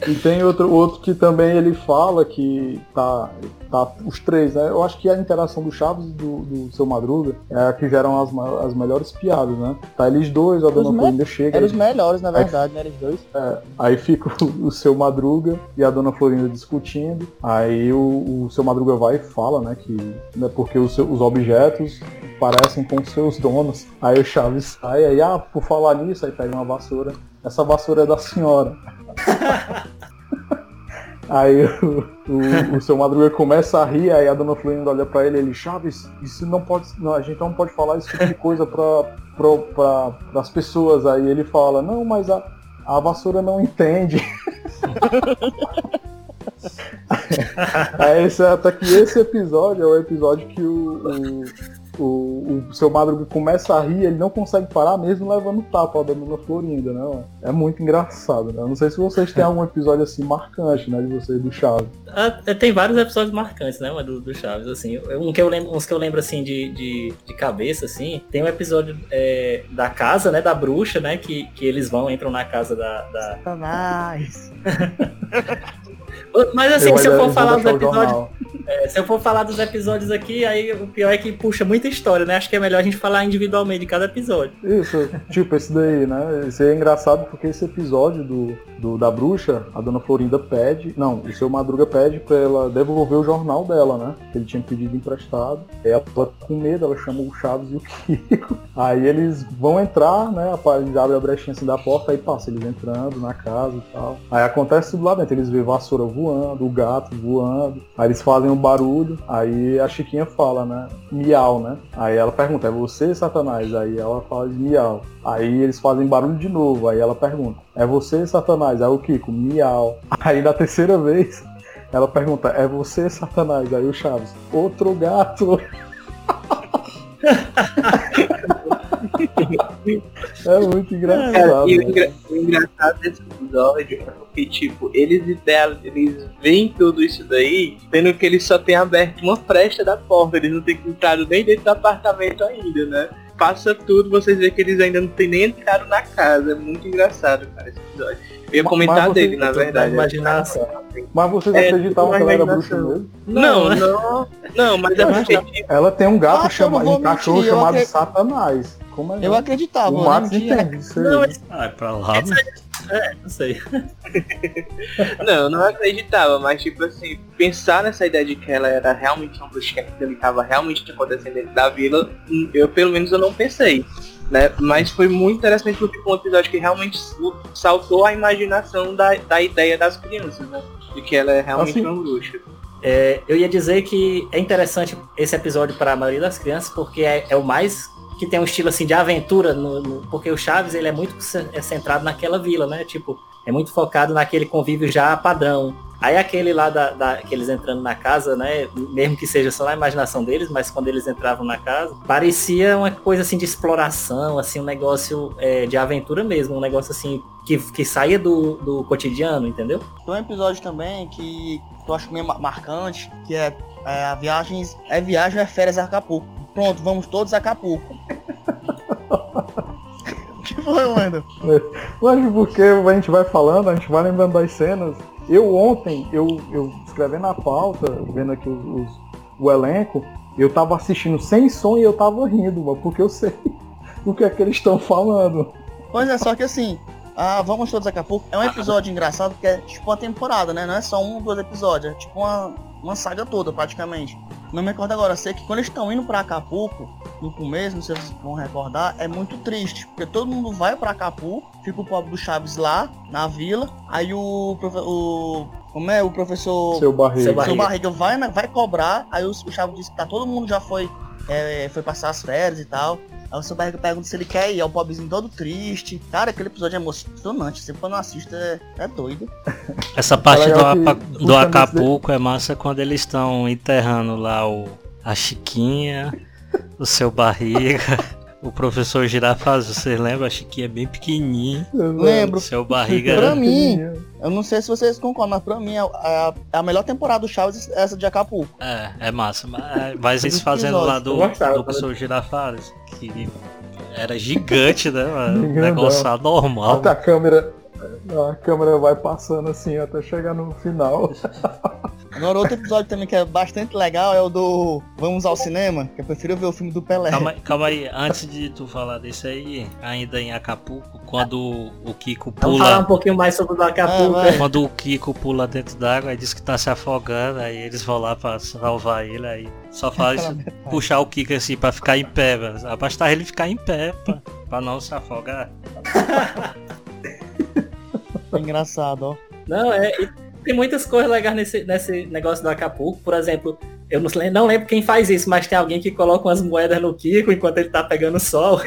E tem outro, outro que também ele fala que tá, tá os três, né? Eu acho que a interação do Chaves e do, do seu Madruga é a que geram as, as melhores piadas, né? Tá eles dois, a dona Florinda chega, Eram os melhores, na verdade, né? Eles dois. é, aí fica o, o seu Madruga e a dona Florinda discutindo. Aí o, o seu Madruga vai e fala, né, que né, porque os, os objetos parecem com seus donos. Aí o Chaves sai, aí, ah, por falar nisso, aí pega uma vassoura. Essa vassoura é da senhora. Aí o, o, o seu Madruga começa a rir, aí a dona Florinda olha pra ele ele, Chaves, isso não pode. Não, a gente não pode falar esse tipo de coisa pra, pra, pra, as pessoas. Aí ele fala, não, mas a, a vassoura não entende. é, esse, até que esse episódio é o episódio que o, o, o, o seu Madruga começa a rir, ele não consegue parar mesmo levando tapa da dona Florinda, né? É muito engraçado, né? Eu não sei se vocês têm algum episódio assim marcante, né, de vocês do Chaves. Ah, tem vários episódios marcantes, né, mas do, do Chaves, assim. Um que eu lembro, uns que eu lembro assim de, de, de cabeça, assim. Tem um episódio é, da casa, né, da bruxa, né, que, que eles vão, entram na casa da. da... Satanás. Mas assim, Eu se eu for falar dos episódios. é, se eu for falar dos episódios aqui, aí o pior é que puxa muita história, né? Acho que é melhor a gente falar individualmente de cada episódio. Isso, tipo, esse daí, né? Esse é engraçado porque esse episódio do, do- da bruxa, a dona Florinda pede, não, o seu Madruga pede pra ela devolver o jornal dela, né? Que ele tinha pedido emprestado. Aí ela com medo, ela chama o Chaves e o Kiko. Aí eles vão entrar, né? Eles abrem a brechinha assim da porta, aí passa eles entrando na casa e tal. Aí acontece tudo lá dentro, eles vêem vassoura voando, o gato voando. Aí eles fazem um barulho, aí a Chiquinha fala, né? Miau, né? Aí ela pergunta, é você, Satanás? Aí ela fala de miau. Aí eles fazem barulho de novo, aí ela pergunta, é você, Satanás? Aí o Kiko, miau. Aí na terceira vez, ela pergunta, é você, Satanás? Aí o Chaves, outro gato. é muito Cara, engraçado. e o, né? engra- o engraçado desse episódio é porque, tipo, eles ideal, eles veem tudo isso daí, sendo que eles só têm aberto uma fresta da porta, eles não têm entrado nem dentro do apartamento ainda, né? Passa tudo, vocês veem que eles ainda não têm nem entrado na casa. É muito engraçado, cara, esse episódio. Eu ia Mas- comentar mas você- dele, na verdade. imaginação. Mas vocês É, acreditavam que ela era bruxa mesmo? Não, né? não, não, mas é porque, tipo, Ela tem um gato Ah, chamado, não um cachorro mentir, chamado acre- Satanás. Como é? Eu acreditava, o não tinha. entende. Não, esse- Vai pra lá. É, não sei. Não, eu não acreditava, mas tipo assim, pensar nessa ideia de que ela era realmente uma bruxa que aquilo estava realmente acontecendo dentro da vila, eu pelo menos eu não pensei. Né? Mas foi muito interessante porque foi um episódio que realmente saltou a imaginação da, da ideia das crianças, né? De que ela é realmente Assim- uma bruxa. É, eu ia dizer que é interessante esse episódio para a maioria das crianças, porque é, é o mais que tem um estilo assim de aventura, no, no- porque o Chaves ele é muito é centrado naquela vila, né? Tipo, é muito focado naquele convívio já padrão. Aí aquele lá da, da- que eles entrando na casa, né? Mesmo que seja só na imaginação deles, mas quando eles entravam na casa, parecia uma coisa assim de exploração, assim, um negócio é, de aventura mesmo, um negócio assim que, que saía do, do cotidiano, entendeu? Tem um episódio também que eu acho meio ma- marcante, que é, é a viagens. É viagem é férias a Acapulco. Pronto, vamos todos a Acapulco. O que foi, Wendel? Mas porque a gente vai falando, a gente vai lembrando das cenas. Eu ontem, eu, eu escrevendo a pauta, vendo aqui os, os- o elenco, eu tava assistindo sem som e eu tava rindo, mano, porque eu sei o que é que eles estão falando. Pois é, só que assim, ah, vamos todos a Acapulco. É um episódio engraçado porque é tipo uma temporada, né? Não é só um, dois episódios, é tipo uma, uma saga toda praticamente. Não me recordo agora, sei que quando eles estão indo pra Acapulco, no começo, não sei se vocês vão recordar, é muito triste, porque todo mundo vai pra Acapulco, fica o pobre do Chaves lá, na vila, aí o, profe- o como é, o professor Seu barriga. Seu seu Barriga. barriga vai, vai cobrar, aí o, o Chaves disse que tá, todo mundo já foi, é, foi passar as férias e tal. Aí o seu barriga pergunta se ele quer ir, é o pobrezinho todo triste. Cara, aquele episódio é emocionante, sempre quando eu assisto é, é doido. Essa parte do, Apa- do Acapulco é massa quando eles estão enterrando lá o, a Chiquinha, o seu barriga, o professor Girafaz, vocês lembram? A Chiquinha é bem pequenininha, Lembro. o seu barriga Pra era... mim, eu não sei se vocês concordam, mas pra mim a, a, a melhor temporada do Chaves é essa de Acapulco. É, é massa, mas, mas eles Esse fazendo lá do, gostava, do professor Girafales, que era gigante, né, mano? Um Grandão. negócio anormal. Até a câmera. A câmera vai passando assim até chegar no final. Agora outro episódio também que é bastante legal é o do Vamos ao Cinema, que eu prefiro ver o filme do Pelé. Calma, aí- calma aí, antes de tu falar desse aí, ainda em Acapulco, quando o Kiko Vamos falar um pula. pouquinho mais sobre o do Acapulco. Vai. Quando o Kiko pula dentro d'água, aí diz que tá se afogando, aí eles vão lá pra salvar ele, aí só faz puxar o Kiko assim pra ficar em pé, velho. Bastava ele ficar em pé pra, pra não se afogar. É engraçado, ó. Não, é. Tem muitas coisas legais nesse, nesse negócio do Acapulco. Por exemplo, eu não, lem- não lembro quem faz isso, mas tem alguém que coloca umas moedas no Kiko enquanto ele tá pegando sol.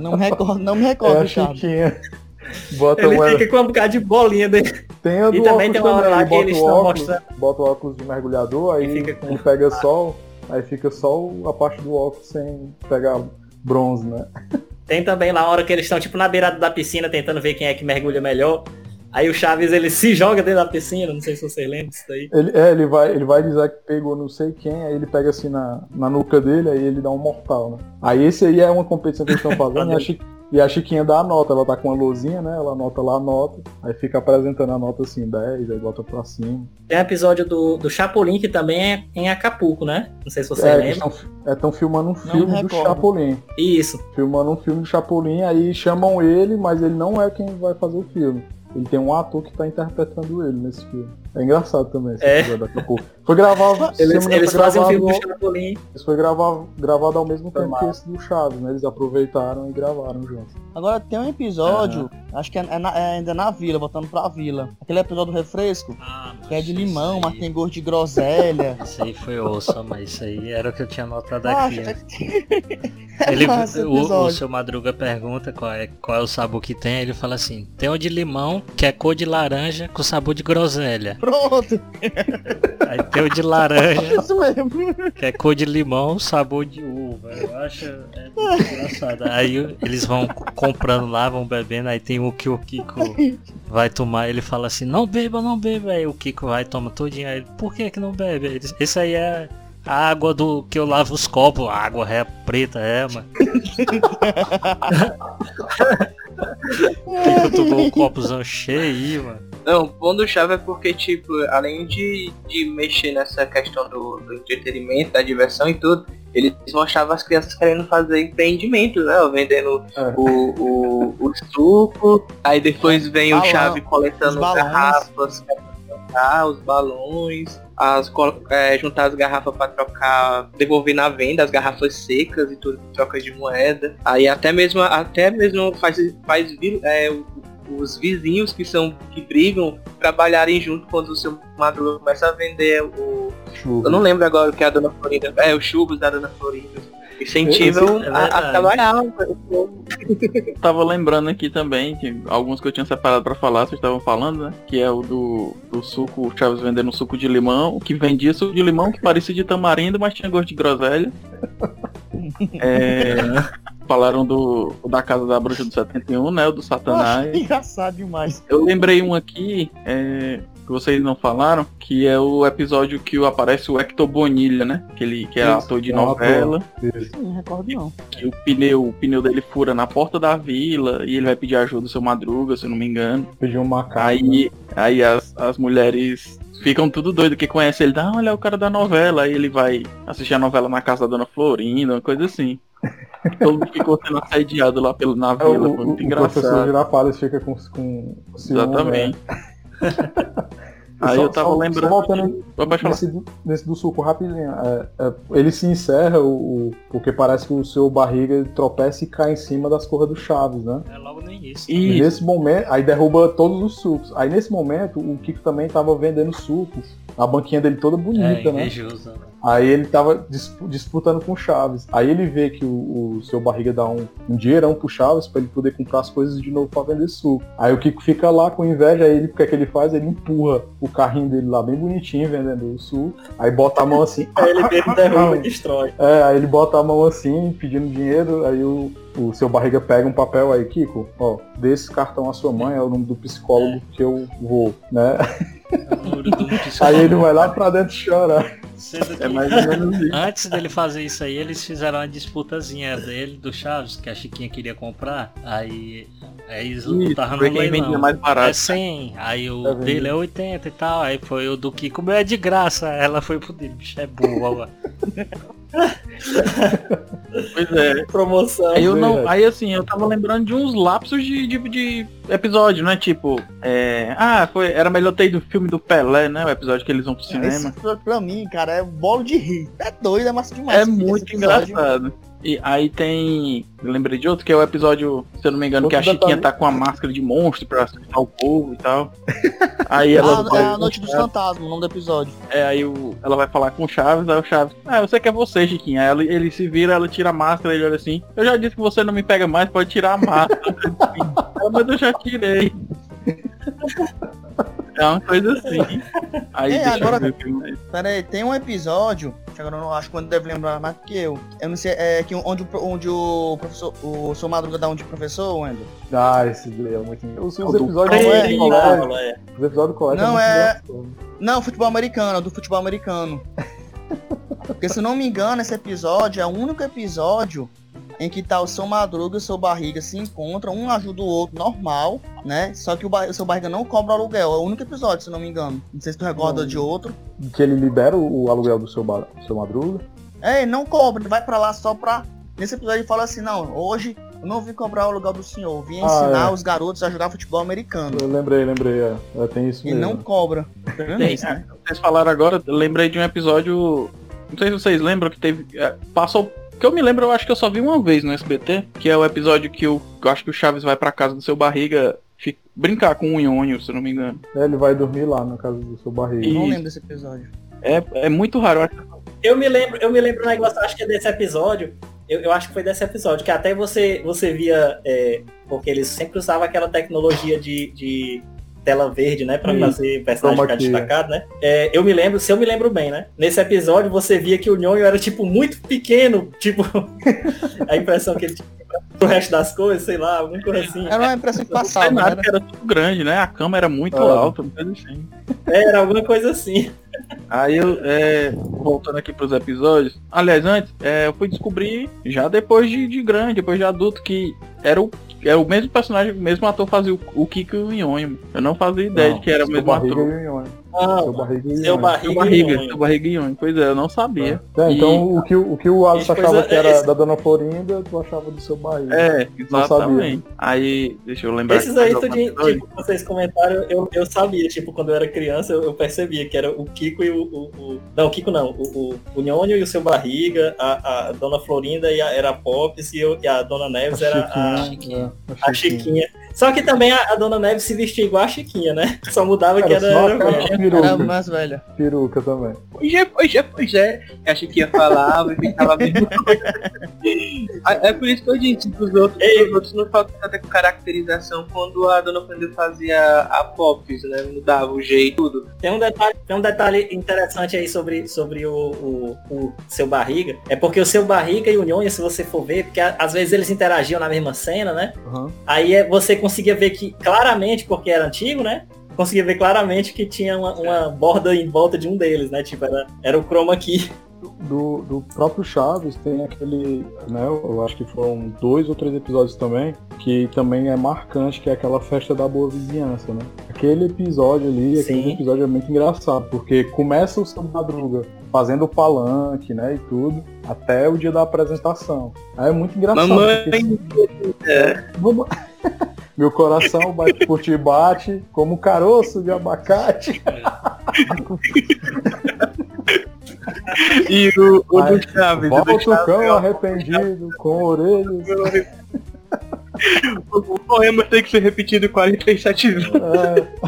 Não me recordo, não me recordo. Chiquinha. Bota Ele uma... fica com um bocado de bolinha dele. Tem a do E também tem uma hora lá ele que bota eles o estão óculos, mostrando- Bota o óculos de mergulhador, aí E fica com- ele pega sol, aí fica só a parte do óculos sem pegar bronze, né? Tem também lá a hora que eles estão tipo na beirada da piscina tentando ver quem é que mergulha melhor. Aí o Chaves ele se joga dentro da piscina, não sei se vocês lembram disso daí. Ele, é, ele vai, ele vai dizer que pegou não sei quem, aí ele pega assim na, na nuca dele, aí ele dá um mortal, né? Aí esse aí é uma competição que eles estão fazendo, e a, e a Chiquinha dá a nota, ela tá com uma luzinha, né? Ela anota lá a nota, aí fica apresentando a nota assim, 10, aí bota pra cima. Tem um episódio do, do Chapolin que também é em Acapulco, né? Não sei se vocês É, lembram. estão filmando um me filme do recordo. Chapolin. Isso. filmando um filme do Chapolin, aí chamam ele, mas ele não é quem vai fazer o filme. Ele tem um ator que tá interpretando ele nesse filme. É engraçado também esse É. episódio daqui a pouco. Foi gravado. Eles, eles foi fazem um gravado- filme do Chapolin. Isso foi gravado, gravado ao mesmo Foi tempo que esse do Chaves, né? Eles aproveitaram e gravaram juntos. Agora tem um episódio, acho que é, é na- é ainda na vila, voltando pra vila. Aquele episódio do refresco, Ah, que é de limão, mas tem gosto de groselha. Isso aí foi osso, mas isso aí era o que eu tinha notado Ah, aqui. é- né? é Ele, o, o seu Madruga pergunta qual é, qual é o sabor que tem, aí ele fala assim, tem o de limão, que é cor de laranja, com sabor de groselha. Pronto, Aí tem o de laranja, isso mesmo. que é cor de limão, sabor de uva. Eu acho é engraçado. Aí eles vão comprando lá, vão bebendo, aí tem o que o Kiko vai tomar, ele fala assim, não beba, não beba. Aí o Kiko vai, toma todinho. Aí ele, por que que não bebe? Aí Esse aí é a água do que eu lavo os copos, a água é preta, é, mano. Kiko tomou um copozão cheio aí, mano. Não, o ponto chave é porque, tipo, além de, de mexer nessa questão do, do entretenimento, da diversão e tudo, eles mostravam as crianças querendo fazer empreendimentos, né? Vendendo É. o, o, o suco, aí depois vem o Balão, chave coletando garrafas trocar, os balões, as, é, juntar as garrafas pra trocar, devolver na venda, as garrafas secas e tudo, troca de moeda. Aí até mesmo, até mesmo faz, faz é, o- os vizinhos que são que brigam trabalharem junto quando o seu Madruga começa a vender o. Chuva. Eu não lembro agora o que é a Dona Florinda. É, os churros da Dona Florinda. Incentivam Esse- é a, a trabalhar. Eu tava lembrando aqui também, que alguns que eu tinha separado pra falar, vocês estavam falando, né? Que é o do, do suco, o Chaves vendendo suco de limão, que vendia suco de limão que parecia de tamarindo, mas tinha gosto de groselha. É, falaram do da Casa da Bruxa do 71, né? O do Satanás. Engraçado demais. Eu lembrei um aqui, é, que vocês não falaram, que é o episódio que aparece o Hector Bonilha, né? Que ele que é Isso, ator de é novela. Não recordo não. que o pneu, o pneu dele fura na porta da vila e ele vai pedir ajuda do seu Madruga, se eu não me engano. Pediu um macaco. né? Aí, aí as, as mulheres ficam tudo doido que conhece ele, ah, olha é o cara da novela, aí ele vai assistir a novela na casa da Dona Florinda, uma coisa assim. Todo mundo ficou sendo assediado lá pelo, na É, o, vila, o, foi o muito professor engraçado. Girafales fica com, com ciúme, Exatamente. né? Aí Só- eu tava só- lembrando. Só voltando nesse, do- nesse do suco rapidinho. é, é, ele se encerra o, o- porque parece que o seu barriga tropeça e cai em cima das corras do Chaves, né? É logo no início. E nesse momento, aí derruba todos os sucos. Aí nesse momento, o Kiko também tava vendendo sucos. A banquinha dele toda É, bonita, né? invejoso. né? Aí ele tava dis- disputando com o Chaves. Aí ele vê que o, o seu barriga dá um, um dinheirão pro Chaves pra ele poder comprar as coisas de novo pra vender suco. Aí o Kiko fica lá com inveja, aí ele, o que é que ele faz? Ele empurra o carrinho dele lá bem bonitinho, vendendo o suco. Aí bota a mão assim. Aí ele mesmo derruba e destrói. É, aí ele bota a mão assim, pedindo dinheiro, aí o, o seu barriga pega um papel aí, Kiko, ó, dê esse cartão à sua mãe, é o nome do psicólogo que eu vou, né? O muro do psicólogo. Aí ele vai lá pra dentro chorar. Sendo que é mais ou menos isso. Antes dele fazer isso aí, eles fizeram uma disputazinha dele, do Chaves, que a Chiquinha queria comprar. Aí, aí eles lutaram no leilão. mais É barato. 100, aí o Tá dele é 80 e tal, aí foi o do Kiko, meu é de graça, ela foi pro dele, bicho é boa, Pois é. Promoção. Aí eu não. Aí assim, eu tava lembrando de uns lapsos de, de, de episódio, né? Tipo, é. Ah, foi. Era melhor ter ido o filme do Pelé, né? O episódio que eles vão pro Esse cinema. episódio pra mim, cara, é bolo de rir. É doido, é massa demais. É esse muito episódio. engraçado. E aí tem. Eu lembrei de outro, que é o episódio, se eu não me engano, que a Chiquinha tá com a máscara de monstro pra assustar o povo e tal. Aí ela Ah, vai. é a Noite dos Fantasmas, o nome do episódio. É, aí o, ela vai falar com o Chaves, aí o Chaves, ah, eu sei que é você, Chiquinha. Aí ela- ele se vira, ela tira a máscara, ele olha assim, eu já disse que você não me pega mais, pode tirar a máscara. Ela, Mas eu já tirei. É uma coisa assim. Aí É, agora-. Pera aí, tem um episódio, que agora eu não acho que quando deve lembrar mais do que eu. Eu não sei, é que onde, onde o professor, o seu Madruga dá um de professor, Wendel? Ah, esse é muito Os, os do episódios do colégio, é. os episódios do colégio Não, é-. Não, futebol americano, do futebol americano. Porque se eu não me engano, esse episódio é o único episódio em que tá o seu Madruga e o seu Barriga se encontram, um ajuda o outro normal, né? Só que o, ba- o seu Barriga não cobra aluguel. É o único episódio, se não me engano. Não sei se tu recorda Não. de outro. Que ele libera o, aluguel do seu, seu madruga. É, ele não cobra, ele vai pra lá só pra. Nesse episódio ele fala assim, não, hoje eu não vim cobrar o aluguel do senhor, vim Ah, ensinar é. os garotos a jogar futebol americano. Eu lembrei, lembrei, é, é, tem isso mesmo. não cobra. Tem, isso, né? Vocês falaram agora, lembrei de um episódio. Não sei se vocês lembram que teve. é, passou. Que eu me lembro, eu acho que eu só vi uma vez no SBT, que é o episódio que eu, eu acho que o Chaves vai pra casa do seu barriga fi- brincar com o Nhonho, se eu não me engano. É, ele vai dormir lá na casa do seu barriga. Eu não lembro desse episódio. É, é muito raro. eu acho que Eu me lembro, eu me lembro um negócio, acho que é desse episódio. Eu, eu acho que foi desse episódio, que até você, você via, é, porque eles sempre usavam aquela tecnologia de, de tela verde, né, pra Sim. personagem ficar destacado, né? É, eu me lembro, se eu me lembro bem, né? Nesse episódio você via que o Nhonho era tipo muito pequeno, tipo a impressão que ele tinha pro resto das coisas, sei lá, alguma coisa assim. Era uma impressão que o passava, né? cenário que era tudo grande, né? A cama era muito Ah. alta, assim. Era alguma coisa assim. Aí eu, é, voltando aqui pros episódios, aliás, antes, é, eu fui descobrir, já depois de, de grande, depois de adulto, que era o, era o mesmo personagem, o mesmo ator fazia o, o Kiko e o Nhonho. Eu não fazia ideia Não, de que era o mesmo ator. E. Ah, Seu barriga e seu Nhonho. barriga. Seu barriguinho. Pois é, eu não sabia. É, então o que, o que o Alisson achava que é, era esse- da Dona Florinda, tu achava do seu barriga. É, Não exatamente. Aí, deixa eu lembrar. Esses aí, coisa. tipo, vocês comentaram, eu, eu sabia, tipo, quando eu era criança, eu, eu percebia que era o Kiko e o. o- o- não, o Kiko não, o, o, o Nhonho e o seu barriga, a, a Dona Florinda e a, era a Pops e, eu- e a Dona Neves era a, Chiquinha, é, a Chiquinha. Só que também a, a Dona Neves se vestia igual a Chiquinha, né? Só mudava que Era era, só era mais velha. peruca também. Pois é, pois é, pois é. Que ia falar, e ficava a mesma coisa. É é por isso que eu disse que os outros, Ei. os outros não faltam tanta caracterização quando a Dona Fernanda fazia a Pops, né? Mudava o jeito, tudo. Tem um detalhe, tem um detalhe interessante aí sobre, sobre o, o, o seu barriga. É porque o seu barriga e o Nhonho, se você for ver, porque a- às vezes eles interagiam na mesma cena, né? Aham. Aí é- você conseguia ver que claramente, porque era antigo, né? Conseguia ver claramente que tinha uma, uma borda em volta de um deles, né? Tipo, era, era o chroma key. Do, do próprio Chaves tem aquele, né, eu acho que foram dois ou três episódios também, que também é marcante, que é aquela festa da boa vizinhança, né? Aquele episódio ali, aquele Sim. episódio é muito engraçado, porque começa o seu Madruga fazendo o palanque, né, e tudo, até o dia da apresentação. Aí é muito engraçado. Mamãe, porque- Vamos- Meu coração bate por ti bate como um caroço de abacate. E o, o do Chaves, o Volta o Chaves, cão é arrependido, com orelhas. o, o poema tem que ser repetido 47 vezes. É.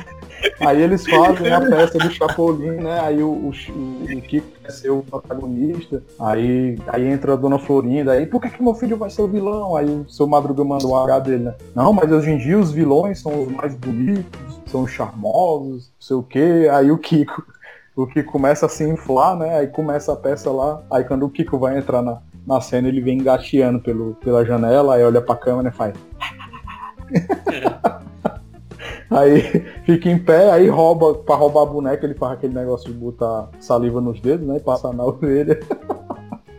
Aí eles fazem a peça do Chapolin, né? Aí o, o, o Kiko quer ser o protagonista. Aí, aí entra a Dona Florinda. Aí, por que, que meu filho vai ser o vilão? Aí o seu Madruga manda o H dele, né? Não, mas hoje em dia os vilões são os mais bonitos, são os charmosos, não sei o quê. Aí o Kiko, o Kiko começa a se inflar, né? Aí começa a peça lá. Aí quando o Kiko vai entrar na, na cena, ele vem engateando pelo, pela janela, aí olha pra câmera e faz. Aí fica em pé, aí rouba, pra roubar a boneca, ele faz aquele negócio de botar saliva nos dedos, né? E passar na orelha.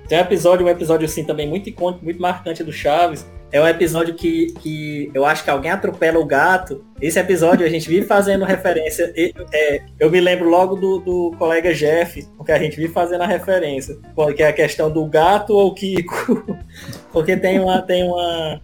Tem um episódio, um episódio assim também muito icônico, muito marcante do Chaves. É um episódio que, que eu acho que alguém atropela o gato. Esse episódio a gente vive fazendo referência. e- é, eu me lembro logo do, do colega Jeff, porque a gente vive fazendo a referência. Que é a questão do gato ou Kiko. Porque tem uma, tem uma,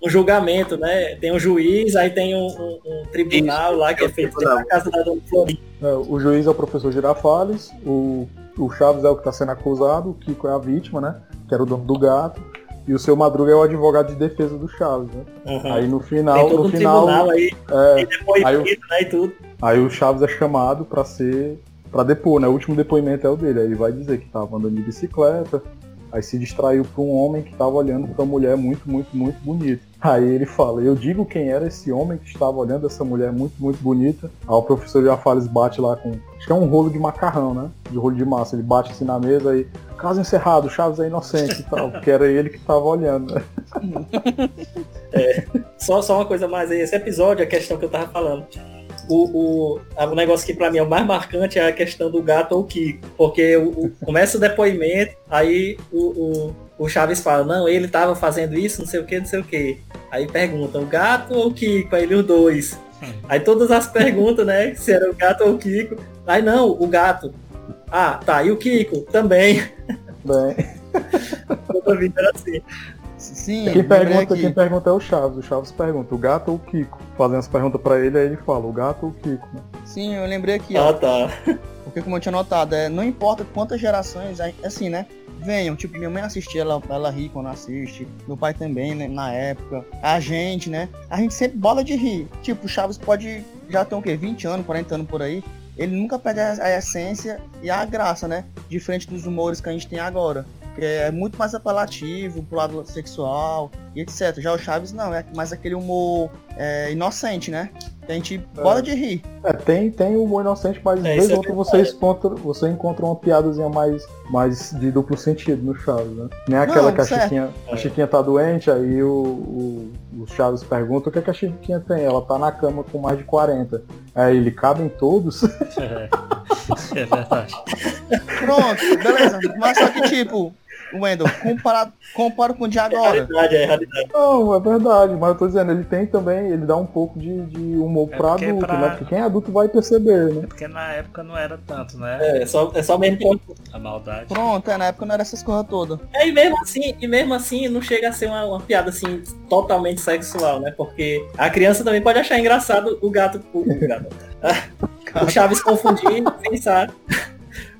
um julgamento, né? Tem um juiz, aí tem um, um- um tribunal lá que é feito da casa da Dona Florinda. É, o juiz é o professor Girafales, o, o Chaves é o que está sendo acusado, o Kiko é a vítima, né? Que era o dono do gato. E o seu Madruga é o advogado de defesa do Chaves, né? Uhum. Aí no final, no final, aí, é, depoimento, aí eu- né. Aí o Chaves é chamado pra ser. pra depor, né? O último depoimento é o dele. Aí ele vai dizer que tava andando de bicicleta, aí se distraiu pra um homem que tava olhando pra uma mulher muito, muito, muito bonita. Aí ele fala, eu digo quem era esse homem que estava olhando essa mulher muito, muito bonita. Aí o professor Jafales bate lá com. Acho que é um rolo de macarrão, né? De rolo de massa. Ele bate assim na mesa e. Caso encerrado, Chaves é inocente e tal. Porque era ele que tava olhando, né? Só, só uma coisa mais aí, esse episódio, a questão que eu tava falando. O, o, o negócio que pra mim é o mais marcante é a questão do gato ou Kiko. Porque o, o- começa o depoimento, aí o, o, o Chaves fala, não, ele tava fazendo isso, não sei o que, não sei o que. Aí pergunta, o gato ou o Kiko? Aí ele os dois. Aí todas as perguntas, né? Se era o gato ou o Kiko. Aí não, o gato. Ah, tá, e o Kiko? Também. Bem, Toda vida era assim. Sim, quem, lembrei pergunta, aqui. quem pergunta é o Chaves. O Chaves pergunta, o gato ou o Kiko? Fazendo as perguntas pra ele, aí ele fala, o gato ou o Kiko? né? Sim, eu lembrei aqui, ó. Ah, tá. Porque como eu tinha notado, é, não importa quantas gerações, assim, né? Venham, tipo, minha mãe assistia, ela, ela ri quando assiste, meu pai também, né, na época, a gente, né? A gente sempre bola de rir. Tipo, o Chaves pode já ter o quê? 20 anos, 40 anos por aí. Ele nunca perde a, a essência e a graça, né? Diferente dos humores que a gente tem agora. Que é muito mais apelativo pro lado sexual e etc. Já o Chaves não, é mais aquele humor é, inocente, né? Que a gente bola de rir. É, tem, tem o humor inocente, mas de É, vez em é outra você encontra, você encontra uma piadazinha mais, mais de duplo sentido no Chaves, né? Nem aquela Não, que a. Chiquinha, a Chiquinha tá doente, aí o, o, o Chaves pergunta o que, é que a Chiquinha tem. Ela tá na cama com mais de 40. Aí ele cabem todos. É, é verdade. Pronto, beleza. Mas só que, tipo, Wendel, compara, compara com o de É agora. realidade, é realidade. Não, é verdade, mas eu tô dizendo, ele tem também, ele dá um pouco de, de humor É pra adulto, pra- né? Porque quem é adulto vai perceber, né? É porque na época não era tanto, né? É, é só, é só mesmo que A maldade. Pronto, é, na época não era essas coisas todas. É, e mesmo assim, e mesmo assim não chega a ser uma, uma piada assim totalmente sexual, né? Porque a criança também pode achar engraçado o gato, o, o gato, o Chaves confundir e pensar,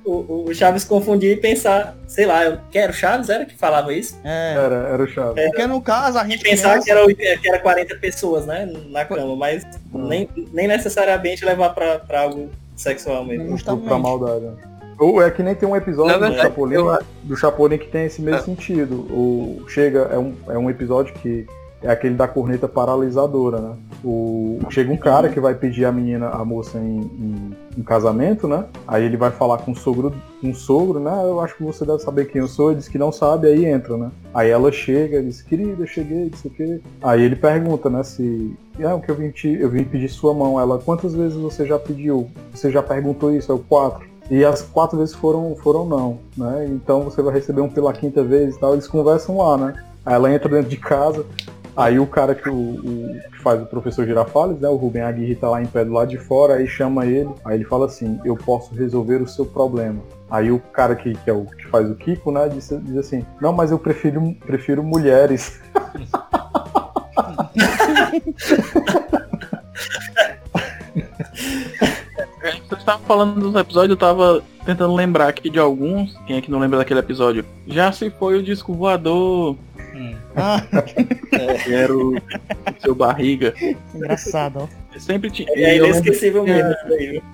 o, o Chaves confundir e pensar, sei lá, eu quero Chaves era que falava isso, É. Era, era o Chaves. Porque no caso, a e gente pensar que era, oit- que era 40 pessoas, né, na cama, mas nem, nem necessariamente levar pra, pra algo sexual mesmo. Justamente. Pra maldade. né? Ou é que nem tem um episódio Na do Chapolin, eu- do Chapolin que tem esse mesmo Ah. sentido. O chega é um, é um episódio que é aquele da corneta paralisadora, né? O chega um cara que vai pedir a menina, a moça em, em- em casamento, né? Aí ele vai falar com o sogro, o sogro, né? Eu acho que você deve saber quem eu sou. Ele diz que não sabe, aí entra, né? Aí ela chega, diz, querida, cheguei, sei o quê. Aí ele pergunta, né, se. Ah, o que eu vim te, eu vim pedir sua mão. Ela, quantas vezes você já pediu? Você já perguntou isso? Eu, quatro. E as quatro vezes foram, foram não, né? Então você vai receber um pela quinta vez e tal. Eles conversam lá, né? Aí ela entra dentro de casa. Aí o cara que, o, o- que faz o professor Girafales, né? O Rubem Aguirre tá lá em pé do lado de fora, aí chama ele. Aí ele fala assim, eu posso resolver o seu problema. Aí o cara que, que é o que faz o Kiko, né, diz, diz assim, não, mas eu prefiro, prefiro mulheres. Vocês estavam falando dos episódios, eu tava tentando lembrar aqui de alguns. Quem é que não lembra daquele episódio? Já se foi o disco voador. Ah, que era o, o seu barriga. engraçado, ó. Sempre tinha. É eu lembro inesquecível mesmo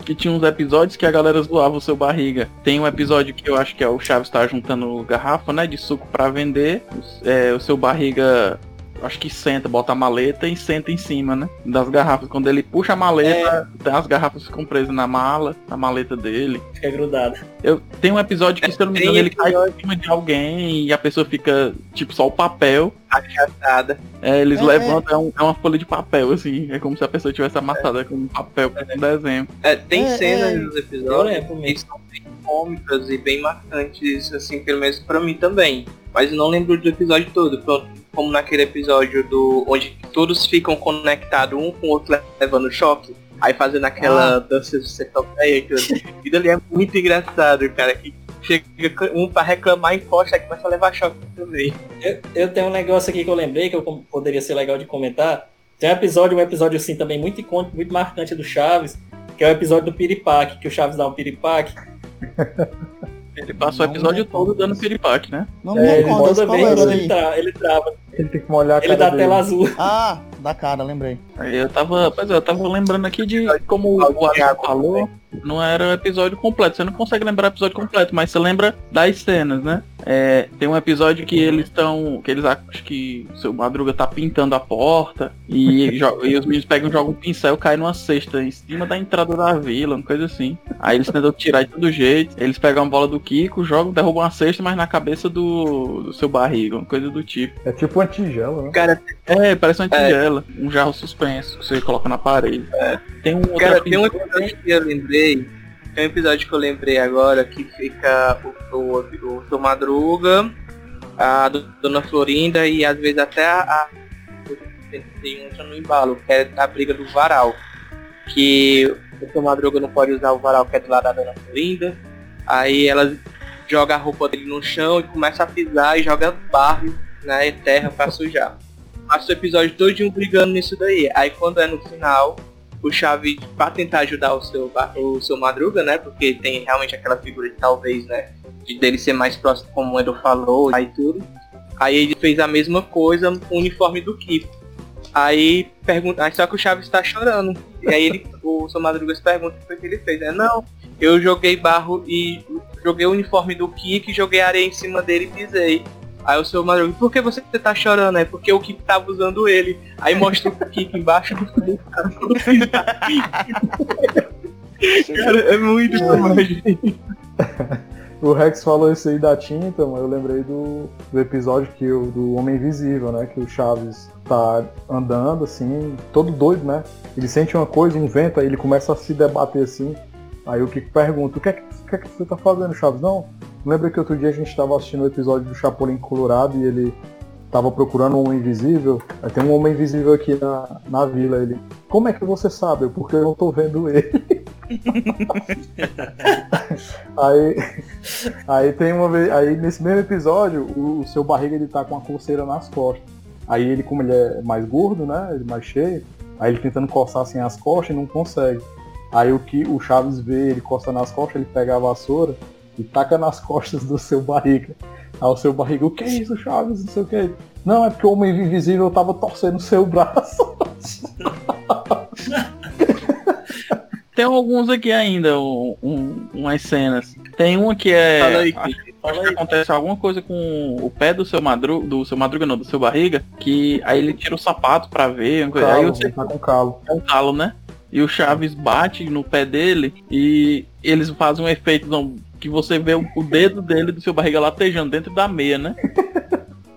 que tinha uns episódios que a galera zoava o seu barriga. Tem um episódio que eu acho que é o Chaves tá juntando garrafa, né, de suco pra vender. É, o seu barriga, acho que senta, bota a maleta e senta em cima, né, das garrafas. Quando ele puxa a maleta, as garrafas ficam presas na mala, na maleta dele. Fica grudado. Eu tem um episódio que, se eu não me engano, Tem ele cai em cima de alguém e a pessoa fica, tipo, só o papel. Achatada. É, eles É, levantam, é, um- é uma folha de papel, assim. É como se a pessoa tivesse amassada com um papel com um desenho. É, tem É, cenas é. nos episódios que são bem cômicas e bem marcantes, assim, pelo menos pra mim também. Mas eu não lembro do episódio todo. Pronto, como naquele episódio do onde todos ficam conectados um com o outro levando choque. Aí fazendo aquela dança de centopeia e tudo. Aquilo ali é muito engraçado, cara. Que chega um pra reclamar, encosta, aí começa a levar choque também. Eu, eu tenho um negócio aqui que eu lembrei que eu poderia ser legal de comentar. Tem um episódio, um episódio assim também muito icônico, muito marcante do Chaves, que é o episódio do piripaque, que o Chaves dá um piripaque. Ele passa o episódio me todo dando piripaque, né? Não me É, ele, recordo toda vez ele, tra ele trava, Ele tem que molhar a ele cara dá dele. tela azul. Ah, da cara, lembrei. Aí eu tava. Pois é, eu tava lembrando aqui de como o Alisson falou, não era o episódio completo. Você não consegue lembrar o episódio completo, mas você lembra das cenas, né? É, tem um episódio que eles estão. que eles acham que o seu Madruga tá pintando a porta e, e os meninos pegam, jogam um pincel cai numa cesta em cima da entrada da vila, uma coisa assim. Aí eles tentam tirar de todo jeito. Eles pegam a bola do Kiko, jogam, derrubam a cesta, mas na cabeça do, do seu barriga, uma coisa do tipo. É tipo uma tigela, né? Cara, É, parece uma tigela, um jarro suspenso que você coloca na parede. Tem um outro Cara, tem um episódio- que eu lembrei. Tem um episódio que eu lembrei agora que fica o, o, o seu Madruga, a do- Dona Florinda e às vezes até a. a tem outra no embalo, que é a briga do varal. Que o seu Madruga não pode usar o varal que é do lado da Dona Florinda. Aí ela joga a roupa dele no chão e começa a pisar e joga barro na terra pra sujar. Passa o episódio todo brigando nisso daí. Aí quando é no final, o Chaves pra tentar ajudar o seu, o seu Madruga, né? Porque tem realmente aquela figura de talvez, né? De dele ser mais próximo, como o Edu falou, aí tudo. Aí ele fez a mesma coisa com o uniforme do Kiko. Aí pergunta, só que o Chaves tá chorando. E aí ele, o seu Madruga se pergunta o que ele fez. É, não, eu joguei barro e joguei o uniforme do Kiko e joguei areia em cima dele e pisei. Aí o seu Madruga, por que você tá chorando? É porque o Kiko tava usando ele. Aí mostra o Kiko embaixo do cara, Cara, é muito demais. O Rex falou isso aí da tinta, mas eu lembrei do, do episódio que o, do Homem Invisível, né? Que o Chaves tá andando assim, todo doido, né? Ele sente uma coisa, um vento, aí ele começa a se debater assim. Aí o Kiko pergunta, o que é que, o que, é que você tá fazendo, Chaves? Não, Lembra que outro dia a gente estava assistindo o episódio do Chapolin Colorado e ele tava procurando um homem invisível? Aí tem um homem invisível aqui na, na vila. Ele, como é que você sabe? Porque eu não tô vendo ele. aí, aí tem uma vez, aí nesse mesmo episódio, o, o seu barriga ele tá com a coceira nas costas. Aí ele, como ele é mais gordo, né? Ele mais cheio, aí ele tentando coçar assim as costas e não consegue. Aí o que o Chaves vê ele coçando nas costas, ele pega a vassoura e taca nas costas do seu barriga. Aí o seu barriga, o que é isso, Chaves? Não sei o que. Não, é porque o homem invisível tava torcendo o seu braço. Tem alguns aqui ainda, um, um- umas cenas. Tem uma que é. Fala aí, acho, acho que acontece alguma coisa com o pé do seu madruga, do seu madruga não, do seu barriga, que aí ele tira o sapato pra ver, uma coisa- aí Calo, você tá com calo. é um calo, né? E o Chaves bate no pé dele e eles fazem um efeito não, que você vê o, dedo dele do seu barriga latejando dentro da meia, né?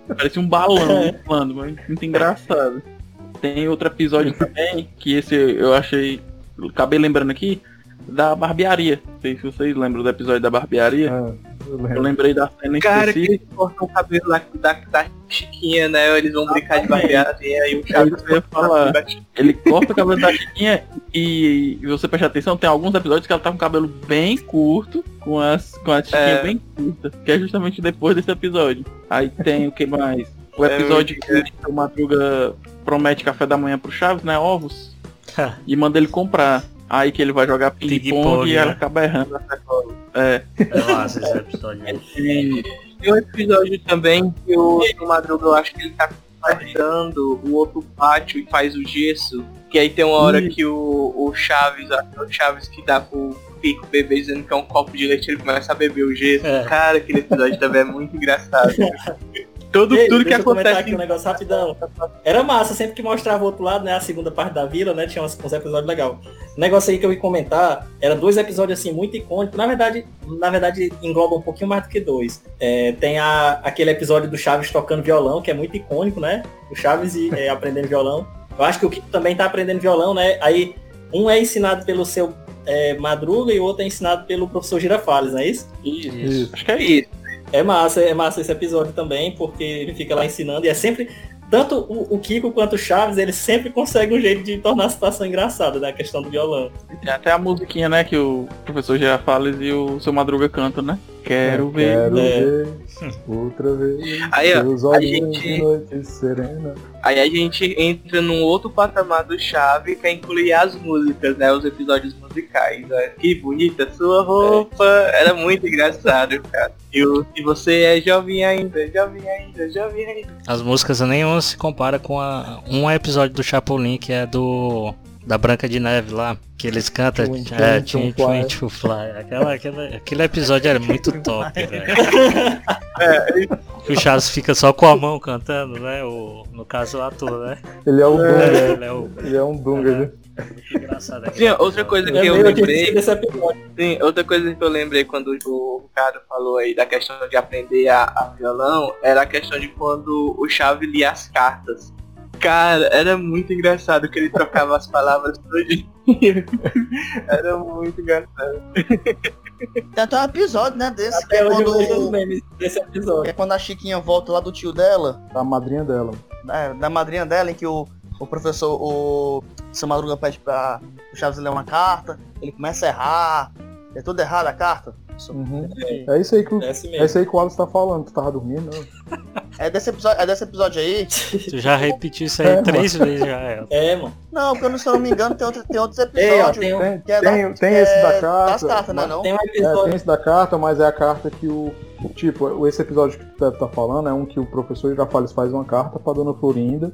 Parece um balão inflando, mas muito engraçado. Tem outro episódio também, que esse eu achei. Acabei lembrando aqui, da barbearia. Não sei se vocês lembram do episódio da barbearia. É, eu Eu lembrei da cena Cara, que eles cortam o cabelo lá da, da Chiquinha, né? Eles vão brincar de barbeada e aí o É Chaves ia falar. Ele corta o cabelo da Chiquinha e, e você presta atenção, tem alguns episódios que ela tá com o cabelo bem curto, com as com a Chiquinha É. bem curta, que é justamente depois desse episódio. Aí tem o que mais? O É, episódio eu- que o Madruga promete café da manhã pro Chaves, né? Ovos. e manda ele comprar. Aí que ele vai jogar ping-pong e ela né? acaba errando a sacola. É. É esse episódio aí. E Tem um episódio também que o, o Madruga, eu acho que ele tá consertando o outro pátio e faz o gesso. Que aí tem uma hora Ih. que o, o Chaves, o Chaves que dá pro Pico bebê dizendo que é um copo de leite, ele começa a beber o gesso. É. Cara, aquele episódio também é muito engraçado. Todo, Ei, tudo que deixa eu comentar acontece aqui um negócio rapidão. Era massa, sempre que mostrava o outro lado, né? A segunda parte da vila, né? Tinha uns, uns episódios legais. O negócio aí que eu ia comentar era dois episódios assim muito icônicos. Na verdade, na verdade, engloba um pouquinho mais do que dois. É, tem a, aquele episódio do Chaves tocando violão, que é muito icônico, né? O Chaves e, é, aprendendo violão. Eu acho que o Kiko também tá aprendendo violão, né? Aí um é ensinado pelo seu é, Madruga e o outro é ensinado pelo professor Girafales, não é isso? Isso. acho que é isso. É massa, é massa esse episódio também, porque ele fica lá ensinando e é sempre. Tanto o, o Kiko quanto o Chaves, eles sempre conseguem um jeito de tornar a situação engraçada, né? A questão do violão. Tem até a musiquinha, né, que o professor Girafales e o seu Madruga cantam, né? Quero ver. Quero É. ver outra vez. Aí, ó, seus gente- de noite serena. Aí a gente entra num outro patamar do Chave que é incluir as músicas, né? Os episódios musicais. Né? Que bonita sua roupa. Era muito engraçado, cara. E Se você é jovem ainda, jovem ainda, jovem ainda. As músicas nenhuma se compara com a, um episódio do Chapolin que é do da Branca de Neve lá, que eles cantam Twin, é, twin, Twin, to twin, fly. Aquela, aquela, aquele episódio era muito top, velho. Que o Chaves fica só com a mão cantando, né? O, no caso o ator, né? Ele é um Dunga. Ele é o Ele é um Dunga, muito engraçado. Sim, outra coisa É que eu lembrei. Sim, outra coisa que eu lembrei quando o Ricardo falou aí da questão de aprender a, a violão era a questão de quando o Chave lia as cartas. Cara, era muito engraçado que ele trocava as palavras todinho. Era muito engraçado. Tem até um episódio, né, desse, que Até é vejo os quando, memes desse que episódio. é quando a Chiquinha volta lá do tio dela, Da madrinha dela. da, da madrinha dela, em que o, o professor, o seu Madruga pede pra o Chaves ler uma carta, ele começa a errar, é tudo errado a carta. Uhum. É isso aí que o, É é isso aí que o Alisson tá falando. Tu tava dormindo, não? É desse episódio, é desse episódio aí. Tu já repetiu isso aí É, três vezes já, é. É, mano. Não, porque eu não- se eu não me engano, tem, outro, tem outros Ei, ó, episódios. tem, Tem, que é tem, da- tem que esse é da carta. Das cartas, né, não? tem um É, episódio. tem esse da carta, mas é a carta que o. Tipo, esse episódio que tu deve tá falando é um que o professor Girafales faz uma carta pra dona Florinda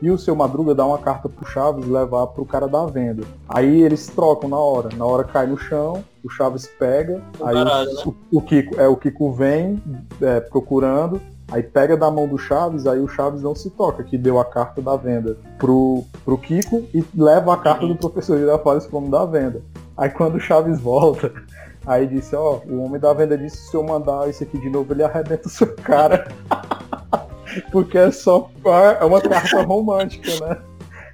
e o seu Madruga dá uma carta pro Chaves levar pro cara da venda. Aí eles trocam na hora. Na hora cai no chão, o Chaves pega, Um aí baralho, o, o, o Kiko, é, o Kiko vem é, procurando, aí pega da mão do Chaves, aí o Chaves não se toca, que deu a carta da venda pro, pro Kiko e leva a carta do professor Girafales pro homem da venda. Aí quando o Chaves volta, Aí disse, ó, o homem da venda disse se eu mandar isso aqui de novo, ele arrebenta o seu cara. Porque é só é uma carta romântica, né?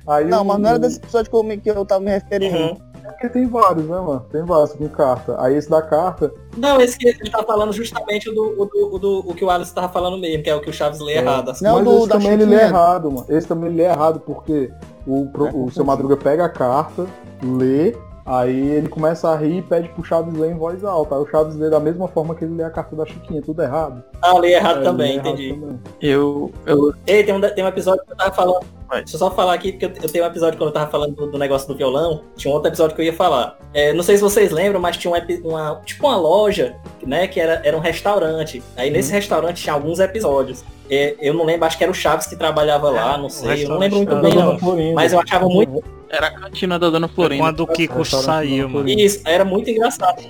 Aí Não, o- mas não era desse episódio que eu, me- que eu tava me referindo. Uhum. Porque tem vários, né, mano? Tem vários com carta. Aí esse da carta. Não, esse que ele tá falando justamente o do, o do, o do o que o Alisson tava falando mesmo, que é o que o Chaves lê É. errado. assim. Não, mas do- esse da também ele lê Chiquinha. errado, mano. Esse também ele lê errado, porque o, pro- o seu Madruga pega a carta, lê, aí ele começa a rir e pede pro Chaves ler em voz alta. Aí o Chaves lê da mesma forma que ele lê a carta da Chiquinha, tudo errado. Ah, lê errado É, também, lê errado entendi. também. Eu, eu Ei, tem um, tem um episódio que eu tava falando. Deixa eu só falar aqui, porque eu, eu tenho um episódio quando eu tava falando do, do negócio do violão. Tinha um outro episódio que eu ia falar. É, não sei se vocês lembram, mas tinha um uma, tipo uma loja, né? Que era, era um restaurante. Aí Uhum. nesse restaurante tinha alguns episódios. É, eu não lembro, acho que era o Chaves que trabalhava lá, não sei. Eu não lembro muito bem, da Dona não. Florinda. Mas eu achava muito. era a cantina da Dona Florinda. quando o Kiko saiu, mano. Isso, era muito engraçado.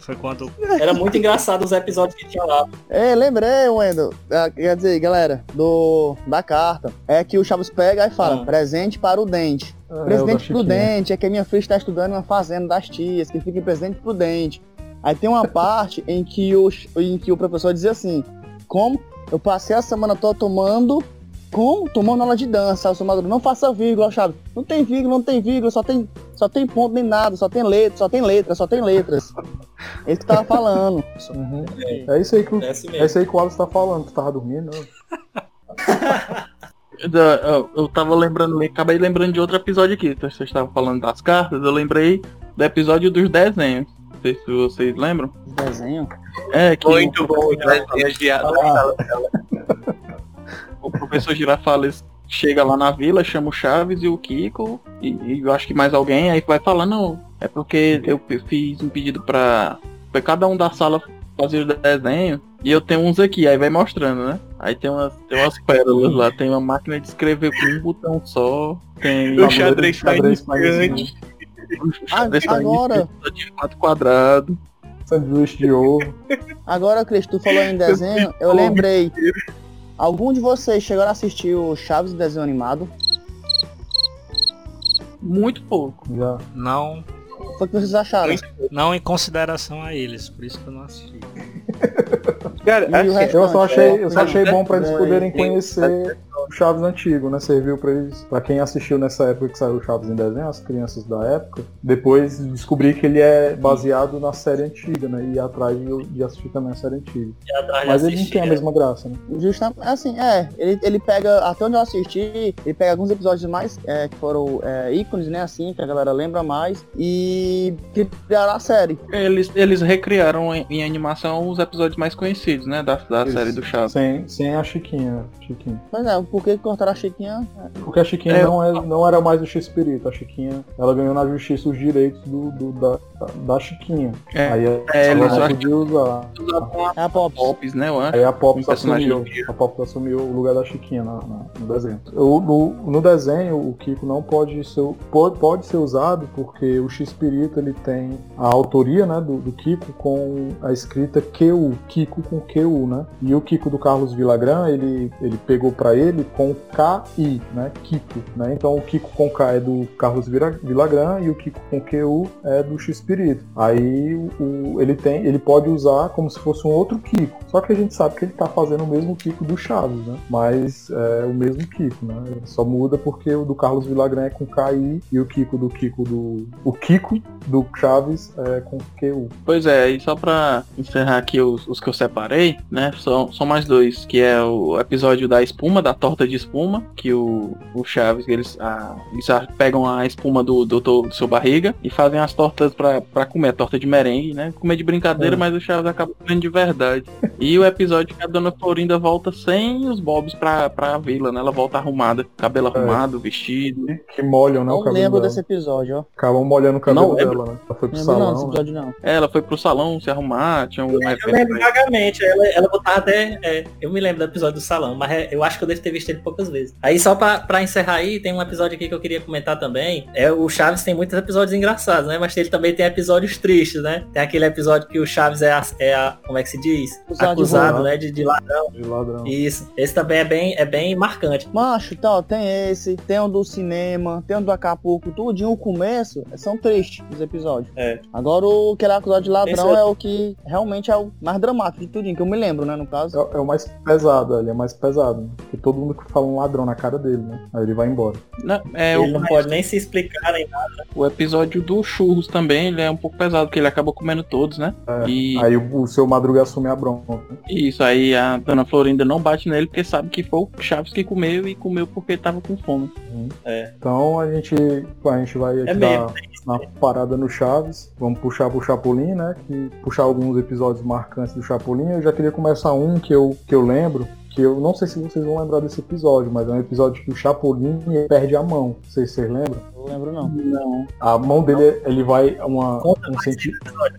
Foi quando. Era muito engraçado os episódios que tinha lá. É, lembrei, Wendel. Ah, Quer dizer, galera, do, da carta. É que o Chaves pega e fala, Hum. presente para o dente. É, o Presidente. Prudente é que a minha filha está estudando em uma fazenda das tias, que fica em Presidente Prudente. Aí tem uma parte em que o, em que o professor dizia assim, como eu passei a semana toda tomando, como? Tomando aula de dança. O seu Maduro, não faça vírgula, Chaves. Não tem vírgula, não tem vírgula, só tem, só tem ponto nem nada, só tem letra, só tem letras, só tem letras. É isso que tava falando. Uhum. É isso aí que o, É assim é isso aí que o Alisson tá falando. Tu tava dormindo, não? Da- eu, eu tava lembrando, acabei lembrando de outro episódio aqui. Vocês estavam falando das cartas, eu lembrei do episódio dos desenhos. Não sei se vocês lembram. Desenho. É, que Muito o, bom, desenhos de Ah, o professor Girafales chega lá na vila, chama o Chaves e o Kiko, e, e eu acho que mais alguém, aí vai falar, não, é porque eu fiz um pedido pra, pra cada um da sala fazer o desenho, e eu tenho uns aqui, aí vai mostrando, né? Aí tem umas, tem umas pérolas lá, tem uma máquina de escrever com um botão só, tem O xadrez tá Xadrez xadrez agora- só de quatro quadrados. Sanduíche de ovo. Agora, Cris, tu falou em desenho, eu lembrei. Algum de vocês chegaram a assistir o Chaves desenho animado? Muito pouco. Já. Não, Foi o que vocês acharam? não em consideração a eles, por isso que eu não assisti. Cara, E o assim, Eu só achei, eu só É, achei bom pra eles é, poderem tem- conhecer o Chaves antigo, né? Serviu pra eles, pra quem assistiu nessa época que saiu o Chaves em desenho, as crianças da época, depois descobrir que ele é baseado na série antiga, né? E atrás de, de assistir também a série antiga. E atrás de Mas ele não tem a né? mesma graça, né? Justamente, assim, é, ele, ele pega, até onde eu assisti, ele pega alguns episódios mais, é, que foram é, ícones, né, assim, que a galera lembra mais, e criaram a série. Eles, eles recriaram em, em animação os episódios mais conhecidos, né? Da, da Isso. série do Chaves. Sem, sem a Chiquinha. Chiquinha. Mas é, por que cortaram a Chiquinha? Porque a Chiquinha É, não, é, não era mais o X-Espírito. A Chiquinha, ela ganhou na justiça os direitos do, do- da, da Chiquinha. É, Aí é, ela não podia usar. É a Pops. Pops, né? Eu acho. Aí a Pops Um assumiu, a Pops assumiu o lugar da Chiquinha na- na- no desenho. O- no, no desenho, o Kiko não pode ser, pode, pode ser usado porque o X-Espírito ele tem a autoria né, do, do Kiko com a escrita QU, Kiko com QU, né? E o Kiko do Carlos Villagrán, ele, ele pegou pra ele com KI, né? Kiko, né? Então o Kiko com K é do Carlos Villagrán e o Kiko com QU é do X-Espírito. Aí o, ele tem, ele pode usar como se fosse um outro Kiko. Só que a gente sabe que ele tá fazendo o mesmo Kiko do Chaves, né? Mas é o mesmo Kiko, né? Só muda porque o do Carlos Villagrán é com KI e o Kiko do Kiko do. O Kiko do Chaves é com QU. Pois é, e só pra encerrar aqui os, os que eu separei, né? São, são mais dois, que é o episódio da espuma, da torta de espuma, que o, o Chaves, eles, a, eles a- pegam a espuma do, do, do seu barriga e fazem as tortas pra, pra comer, a torta de merengue, né? Comer de brincadeira, É. mas o Chaves acaba comendo de verdade. E o episódio que a dona Florinda volta sem os bobs pra, pra vila, né? Ela volta arrumada, cabelo arrumado, vestido. Que, molham, né? Não o cabelo lembro dela. desse episódio, ó. Acabam molhando o cabelo Não lembro. dela, né? Ela foi pro Não lembro não salão. né? episódio, não. É, Ela foi pro salão se arrumar, tinha um Eu lembro vagamente, ela, ela botava até. é, eu me lembro do episódio do salão, mas é, eu acho que eu devo ter visto ele poucas vezes. Aí só pra, pra encerrar aí, tem um episódio aqui que eu queria comentar também. É o Chaves tem muitos episódios engraçados, né? Mas ele também tem episódios tristes, né? Tem aquele episódio que o Chaves é a. é a- como é que se diz? Acusado de Acusado, roubar. né? De, de ladrão. De ladrão. Isso. Esse também é bem, é bem marcante. Macho, então, tem esse, tem o do cinema, tem o do Acapulco, tudinho, o começo, são tristes os episódios. É. Agora o que ele é acusado de ladrão Esse é- é o que realmente é o mais dramático de tudinho, que eu me lembro, né, no caso. É, é o mais pesado, ele é mais pesado. né? Porque todo mundo fala um ladrão na cara dele, né? Aí ele vai embora. Não, é, Ele o, não pode nem se explicar nem nada. o episódio do churros também, ele é um pouco pesado, porque ele acaba comendo todos, né? É, E Aí o, o seu Madruga assume a bronca. isso, aí a dona Florinda não bate nele porque sabe que foi o Chaves que comeu e comeu porque tava com fome. Então a gente, a gente vai aqui É dar mesmo. uma parada no Chaves. Vamos puxar pro Chapolin, né? Que, puxar alguns episódios marcantes do Chapolin. Eu já queria começar um que eu, que eu lembro. Que eu não sei se vocês vão lembrar desse episódio, mas é um episódio que o Chapolin perde a mão. Sei se vocês lembram. Não lembro não. Não. A mão dele, ele vai. Uma, um cienti-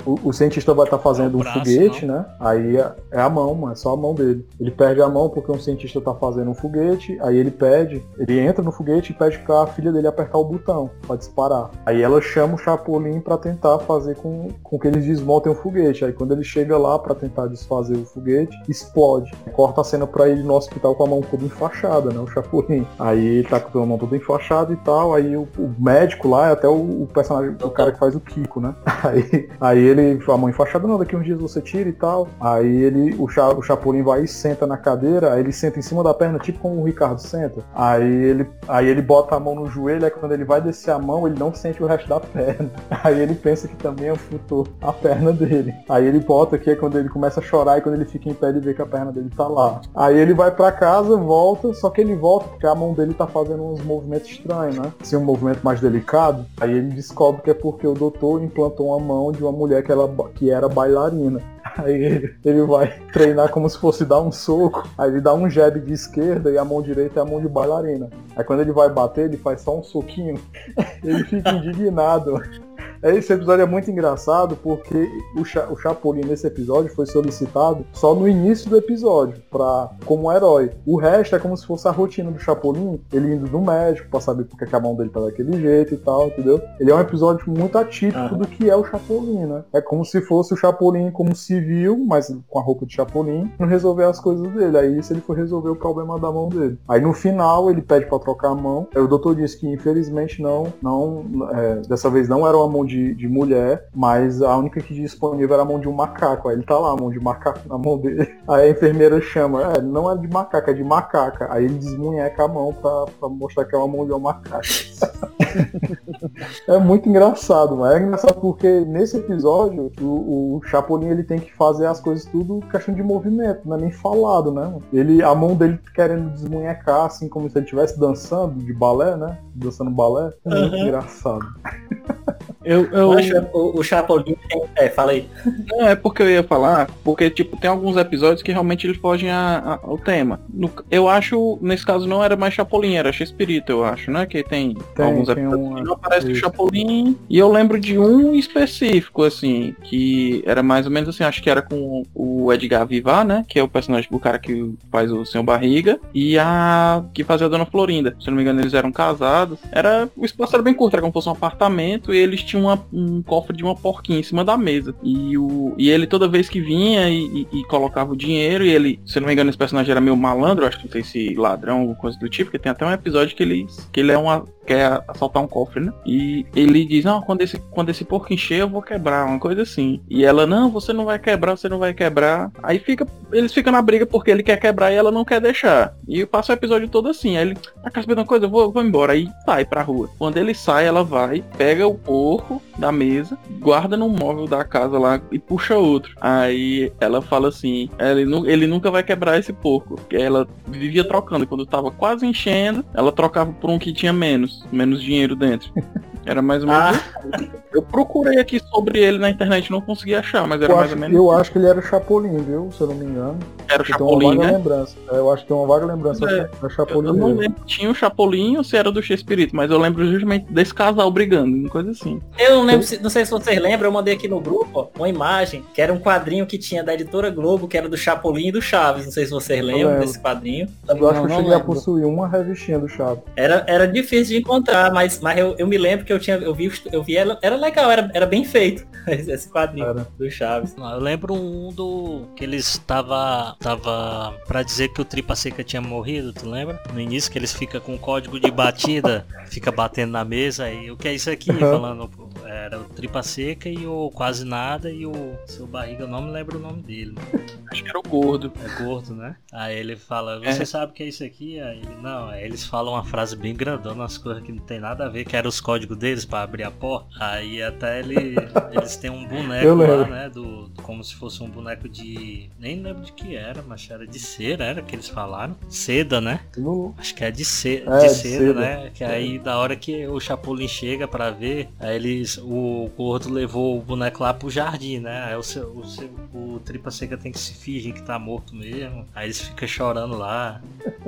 o, o cientista vai estar fazendo É um braço, foguete, né? Aí é, é a mão, mano, é só a mão dele. Ele perde a mão porque um cientista tá fazendo um foguete, aí ele pede, ele entra no foguete e pede pra filha dele apertar o botão pra disparar. Aí ela chama o Chapolin pra tentar fazer com, com que eles desmontem o foguete. Aí quando ele chega lá pra tentar desfazer o foguete, explode. Corta a cena pra ele no hospital com a mão toda enfaixada, né? O Chapolin. Aí ele tá com a mão toda enfaixada e tal. Aí o, o médico lá é até o, o personagem, o cara que faz o Kiko, né? Aí, aí ele, a mão enfaixada, não, daqui uns dias você tira e tal. Aí ele, o, Cha, o Chapolin vai e senta na cadeira, aí ele senta em cima da perna, tipo como o Ricardo senta. Aí ele, aí ele bota a mão no joelho, aí quando ele vai descer a mão, ele não sente o resto da perna. Aí ele pensa que também amputou a perna dele. Aí ele bota que é quando ele começa a chorar e quando ele fica em pé ele vê que a perna dele tá lá. Aí ele vai pra casa, volta, só que ele volta porque a mão dele tá fazendo uns movimentos estranhos, né? Assim, um movimento mais delicado. Aí ele descobre que é porque o doutor implantou uma mão de uma mulher que, ela, que era bailarina. Aí ele, ele vai treinar como se fosse dar um soco. Aí ele dá um jab de esquerda e a mão direita é a mão de bailarina. Aí quando ele vai bater, ele faz só um soquinho. Ele fica indignado. Esse episódio é muito engraçado porque o, Cha o Chapolin nesse episódio foi solicitado só no início do episódio, pra, como herói. O resto é como se fosse a rotina do Chapolin, ele indo no médico pra saber porque que a mão dele tá daquele jeito e tal, entendeu? Ele é um episódio muito atípico Aham. do que é o Chapolin, né? É como se fosse o Chapolin como civil, mas com a roupa de Chapolin, não resolver as coisas dele. Aí isso ele foi resolver o problema da mão dele. Aí no final ele pede pra trocar a mão. Aí o doutor diz que infelizmente não, não é, dessa vez não era uma mão de, de mulher, mas a única que disponível era a mão de um macaco. Aí ele tá lá, a mão de macaco na mão dele. Aí a enfermeira chama, é, não é de macaco, é de macaca. Aí ele desmunheca a mão pra, pra mostrar que é uma mão de um macaco. É muito engraçado, mas é engraçado porque nesse episódio o, o Chapolin ele tem que fazer as coisas tudo questão de movimento, não é nem falado, né? Ele, a mão dele querendo desmunhecar, assim como se ele estivesse dançando de balé, né? Dançando balé. É muito Uhum. engraçado. Eu, eu, Eu acho que o, o Chapolin tem... É, fala aí. Não, é porque eu ia falar, porque, tipo, tem alguns episódios que realmente eles fogem a- a- ao tema. No- eu acho, nesse caso, não era mais Chapolin, era Chespirito, eu acho, né? Que tem, Tem, alguns tem episódios uma- que não aparece o. Chapolin. E eu lembro de um específico, assim, que era mais ou menos assim, acho que era com o Edgar Vivar, né? Que é o personagem do cara que faz o Senhor Barriga. E a que fazia a Dona Florinda. Se eu não me engano, eles eram casados. Era. O espaço era bem curto, era como se fosse um apartamento. E eles tinham uma- um cofre de uma porquinha em cima da mesa. E, o, e ele toda vez que vinha e, e- e colocava o dinheiro, e ele, se não me engano, esse personagem era meio malandro, acho que não sei se ladrão ou coisa do tipo, porque tem até um episódio que ele, que ele é uma. quer assaltar um cofre, né? E ele diz, não, quando esse, quando esse porco encher, eu vou quebrar, uma coisa assim. E ela, não, você não vai quebrar, você não vai quebrar. Aí fica. Eles ficam na briga porque ele quer quebrar e ela não quer deixar. E passa o episódio todo assim. Aí ele, tá quer saber uma coisa? Eu vou, vou embora. Aí sai pra rua. Quando ele sai, ela vai, pega o porco da mesa, guarda no móvel da casa lá e puxa outro. Aí ela fala assim, ele, ele nunca vai quebrar esse porco. Porque ela vivia trocando. Quando tava quase enchendo, ela trocava por um que tinha menos, menos dinheiro dentro. Era mais ou menos. Ah, Eu procurei aqui sobre ele na internet, não consegui achar, mas era Eu mais acho, ou menos. eu acho que ele era o Chapolin, viu? Se eu não me engano. Era o Chapolin, vaga né? lembrança. É, Eu acho que tem uma vaga lembrança É, da Eu, Chapolin. eu não mesmo. lembro se tinha o Chapolin ou se era do Chespirito, mas eu lembro justamente desse casal brigando, uma coisa assim. eu não lembro, se- não sei se vocês lembram, eu mandei aqui no grupo ó, uma imagem que era um quadrinho que tinha da editora Globo, que era do Chapolin e do Chaves. Não sei se vocês lembram lembro. desse quadrinho. Eu acho Não, que eu cheguei a lembro. possuir uma revistinha do Chaves. Era, era difícil de encontrar, mas, mas eu, eu me lembro que eu tinha. Eu vi, eu vi ela, era legal, era, era bem feito esse quadrinho Era. do Chaves. Não, Eu lembro um do que eles tava tava para dizer que o Tripa Seca tinha morrido, tu lembra? No início que eles ficam com o código de batida, fica batendo na mesa e o que é isso aqui Uhum. falando, pô, era o Tripa Seca e o Quase Nada e o seu Barriga, eu não me lembro o nome dele. Acho que era o gordo. É gordo, né? Aí ele fala, você É. sabe o que é isso aqui? Aí ele, não, aí eles falam uma frase bem grandona, umas coisas que não tem nada a ver, que eram os códigos deles pra abrir a porta. Aí até ele, eles têm um boneco lá, né? Do, como se fosse um boneco de. Nem lembro de que era, mas era de cera, era que eles falaram. Seda, né? No- Acho que é de, ce... É, de de seda, seda. né? Que aí da hora que o Chapolin chega pra ver, aí eles. O gordo levou o boneco lá pro jardim, né? Aí o, seu, o, seu- o Tripa Seca tem que se fingir que tá morto mesmo. Aí eles ficam chorando lá.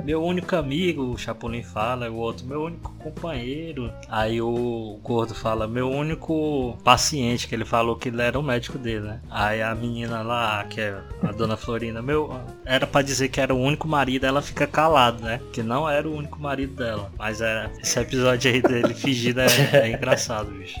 Meu único amigo, o Chapolin fala, o outro, meu único companheiro. Aí o gordo fala, meu único paciente, que ele falou que ele era o médico dele, né? Aí a menina lá, que é a dona Florina, meu, era pra dizer que era o único marido, ela fica calada, né? Que não era o único marido dela. Mas é, esse episódio aí dele fingido é, é engraçado, bicho.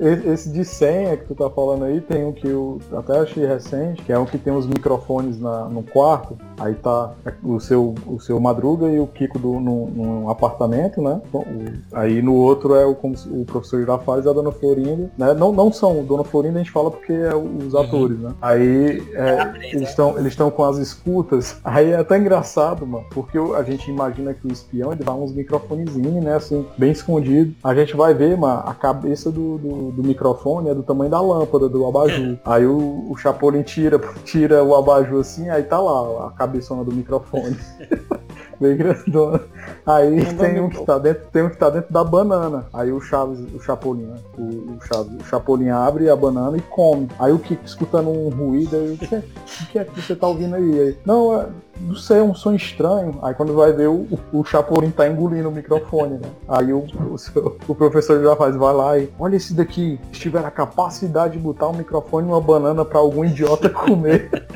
Esse de senha que tu tá falando aí, tem um que eu até achei recente, que é um que tem os microfones na- no quarto, aí tá o seu, o seu Madruga e o Kiko do, no, num apartamento, né? Aí no outro é o, o professor Girafales e a Dona Florinda, né? Não, não são, Dona Florinda a gente fala porque é os atores, né? Aí é, eles estão eles com as escutas, aí é até engraçado, mano, porque a gente imagina que o espião ele dá uns microfonezinhos, né, assim, bem escondido. A gente vai ver, mano, a cabeça do, do, do microfone é do tamanho da lâmpada, do abajur. Aí o, o Chapolin tira, tira o abajur assim, aí tá lá a cabeçona do microfone. bem grandona. Aí Não tem um que tá dentro, tem um que tá dentro da banana. Aí o Chaves, o Chapolin, né? O, o Chaves, o Chapolin abre a banana e come. Aí o Kiko escutando um ruído, aí, o que, é- o que é que você tá ouvindo aí? Aí, não, é, não sei, é um som estranho. Aí quando vai ver, o, o Chapolin tá engolindo o microfone, né? Aí o, o, seu- o professor já faz, vai lá e olha esse daqui, se tiver a capacidade de botar um microfone e uma banana pra algum idiota comer.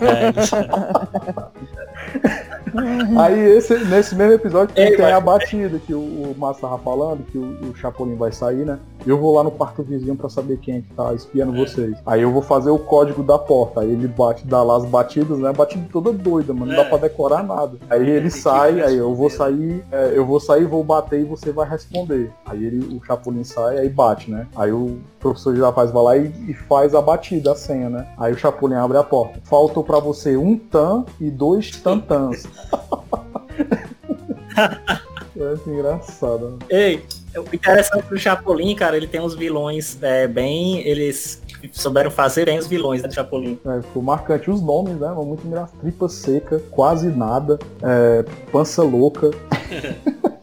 É, Aí esse, nesse mesmo episódio Ei, tem mas- a batida que o, o Márcio tava falando, que o, o Chapolin vai sair, né? Eu vou lá no quarto vizinho pra saber quem é que tá espiando É. vocês. Aí eu vou fazer o código da porta. Aí ele bate, dá lá as batidas, né? Batida toda doida, mano. Não É. dá pra decorar nada. Aí ele sai, aí eu vou sair, é, eu vou sair, vou bater e você vai responder. Aí ele, o Chapolin sai, aí bate, né? Aí o professor Girafales vai lá e, e faz a batida, a senha, né? Aí o Chapolin abre a porta. Faltou pra você um tan e dois tantãs. É engraçado. né? Ei, o interessante do Chapolin, cara, ele tem uns vilões é, bem. Eles souberam fazer bem os vilões né, do Chapolin. É, ficou marcante. Os nomes, né? Muito engraçado. Tripa seca, quase nada, é, pança louca.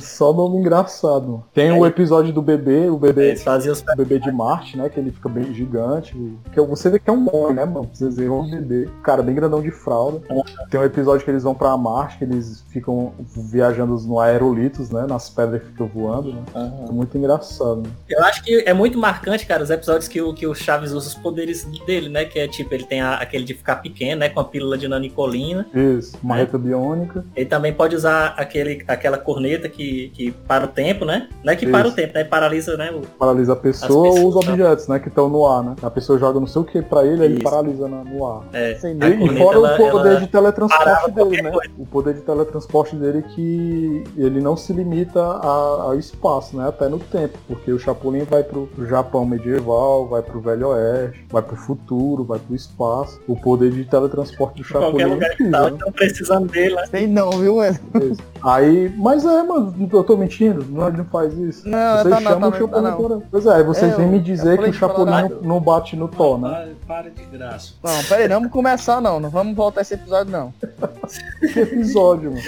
Só nome engraçado. Tem o episódio do bebê, o bebê, Eles faziam os. o bebê de Marte, né? Que ele fica bem gigante. Que você vê que é um homem, né, mano? Vocês veem um bebê. Cara, bem grandão de fralda. Tem um episódio que eles vão pra Marte, que eles ficam viajando no aerolitos, né? Nas pedras que ficam voando, né? É muito engraçado. Né? Eu acho que é muito marcante, cara, os episódios que o, que o Chaves usa os poderes dele, né? Que é tipo, ele tem a- aquele de ficar pequeno, né? Com a pílula de nanicolina. Isso, marreta biônica. Ele também pode usar aquele, aquela corneta que, que para o tempo, né? Não é que para o Isso. tempo, né? Paralisa, né? o- paralisa a pessoa ou os pessoas, objetos, né, que estão no ar, né? A pessoa joga não sei o que pra ele, aí ele Isso. paralisa no ar. É, a não. E, fora ela- o poder ela de teletransporte dele, né? coisa. O poder de teletransporte dele que ele não se limita ao espaço, né? Até no tempo, porque o Chapolin vai pro Japão medieval, vai pro Velho Oeste, vai pro futuro, vai pro espaço. O poder de teletransporte do Chapolin qualquer é lugar que tá, né? estão precisando dele, né? Sei não, viu? Aí, mas é, mano, eu tô mentindo, não, ele não faz isso. Não, Vocês tá não, chamam tá o não, tá Chapolin não. por- Pois é, vocês É, vêm me dizer que o Chapolin não, não bate no Thor, né? Para, para de graça. Não, pera aí, não vamos começar não, não vamos voltar esse episódio não. Que episódio, mano.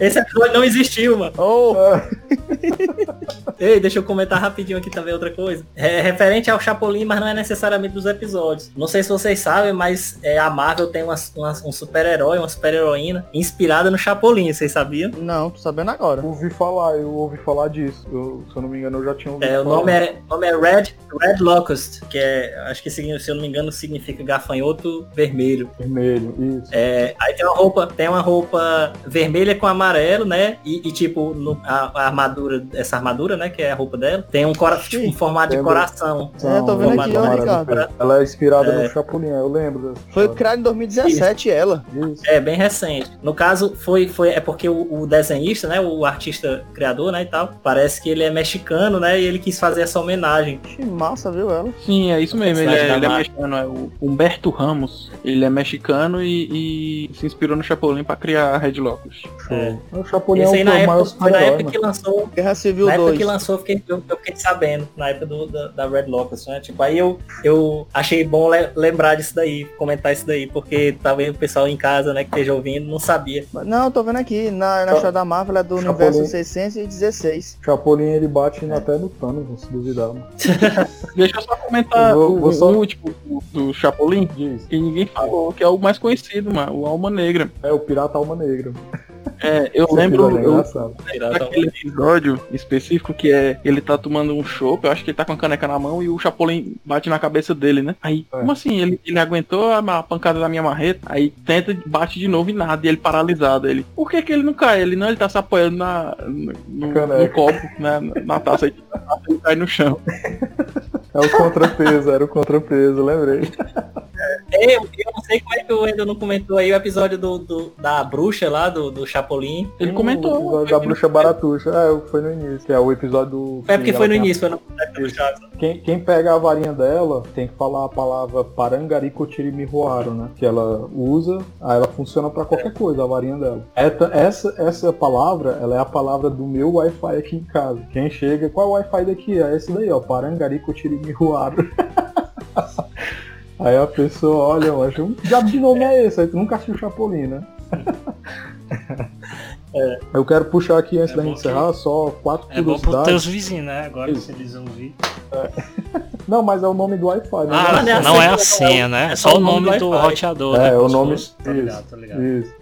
Esse episódio não existiu, mano. Ô, Ei, deixa eu comentar rapidinho aqui também outra coisa. É referente ao Chapolin, mas não é necessariamente dos episódios. Não sei se vocês sabem, mas é, a Marvel tem uma, uma- um super-herói, uma super-heroína inspirada no Chapolin, vocês sabiam? não, tô sabendo agora. Ouvi falar, eu ouvi falar disso. Eu, se eu não me engano, eu já tinha ouvido É, o falar. nome é, o nome é Red, Red Locust, que é, acho que se se eu não me engano significa gafanhoto vermelho. Vermelho, isso. É, aí tem uma roupa, tem uma roupa vermelha com amarelo, né? E, e, tipo, no, a, a, armadura, essa armadura, né? Que é a roupa dela, tem um, cora, tipo, um formato de coração. É, tô vendo aqui, ó, Ricardo. Ela é inspirada é. no Chapolin, eu lembro. Foi criado em 2017 Isso. ela. Isso. É, bem recente. No caso, foi, foi é porque o, o, desenhista, né? O artista criador, né? E tal, parece que ele é mexicano, né? E ele quis fazer essa homenagem. Que massa, viu ela? Sim, é isso mesmo. Ele é, ele é mexicano, é o Humberto Ramos. Ele é mexicano e, e se inspirou no Chapolin pra criar a Red Locus. É. O Chapolin Esse é aí na época, foi na época que lançou. Guerra Civil na 2. época que lançou, eu fiquei, eu, eu fiquei sabendo. Na época do, da, da Red Locus, né? Tipo, aí eu, eu achei bom le lembrar disso daí, comentar isso daí, porque talvez o pessoal em casa, né, que esteja ouvindo, não sabia. Não, tô vendo aqui, na, na história da Marvel é do Chapolin. universo 616. Chapolin ele bate é. até no Thanos, se duvidar. Mano. Deixa eu só comentar vou, o, vou só... o último do, do Chapolin, Diz. que ninguém falou, que é o mais conhecido, mano, o Alma Negra. É, o Pirata Alma Negra. É, eu Esse lembro é daquele episódio específico que é ele tá tomando um chopp, eu acho que ele tá com a caneca na mão e o Chapolin bate na cabeça dele, né? Aí, é. como assim? Ele, ele aguentou a pancada da minha marreta, aí tenta, bate de novo e nada, e ele paralisado. Ele, por que que ele não cai? Ele não, ele tá se apoiando na, no, no copo, né? Na taça, aí ele cai no chão. É o contrapeso, era o contrapeso, lembrei. É, eu, eu não sei como é que o Endo não comentou aí o episódio do, do, da bruxa lá, do, do Chapolin. Ele comentou. O episódio da bruxa baratuxa. É, foi no início, é o episódio do. É porque foi no início, foi no quem, quem pega a varinha dela tem que falar a palavra parangaricotirimirroaro, né? Que ela usa, aí ela funciona para qualquer coisa, a varinha dela. Essa, essa palavra, ela é a palavra do meu Wi-Fi aqui em casa. Quem chega, qual é o Wi-Fi daqui? É esse daí, ó, parangaricotirimirroaro. Aí a pessoa olha, acho, um diabo de nome é esse? Aí tu nunca assistiu Chapolin, né? É. Eu quero puxar aqui antes é da gente encerrar só quatro é curiosidades. É bom pros teus vizinhos, né? Agora Isso. se eles ouvir. É. Não, mas é o nome do Wi-Fi. Né? Ah, não, é, não é a senha, né? É só o nome do, do roteador. É, né? o nome. Isso, tá ligado, tá ligado. Isso.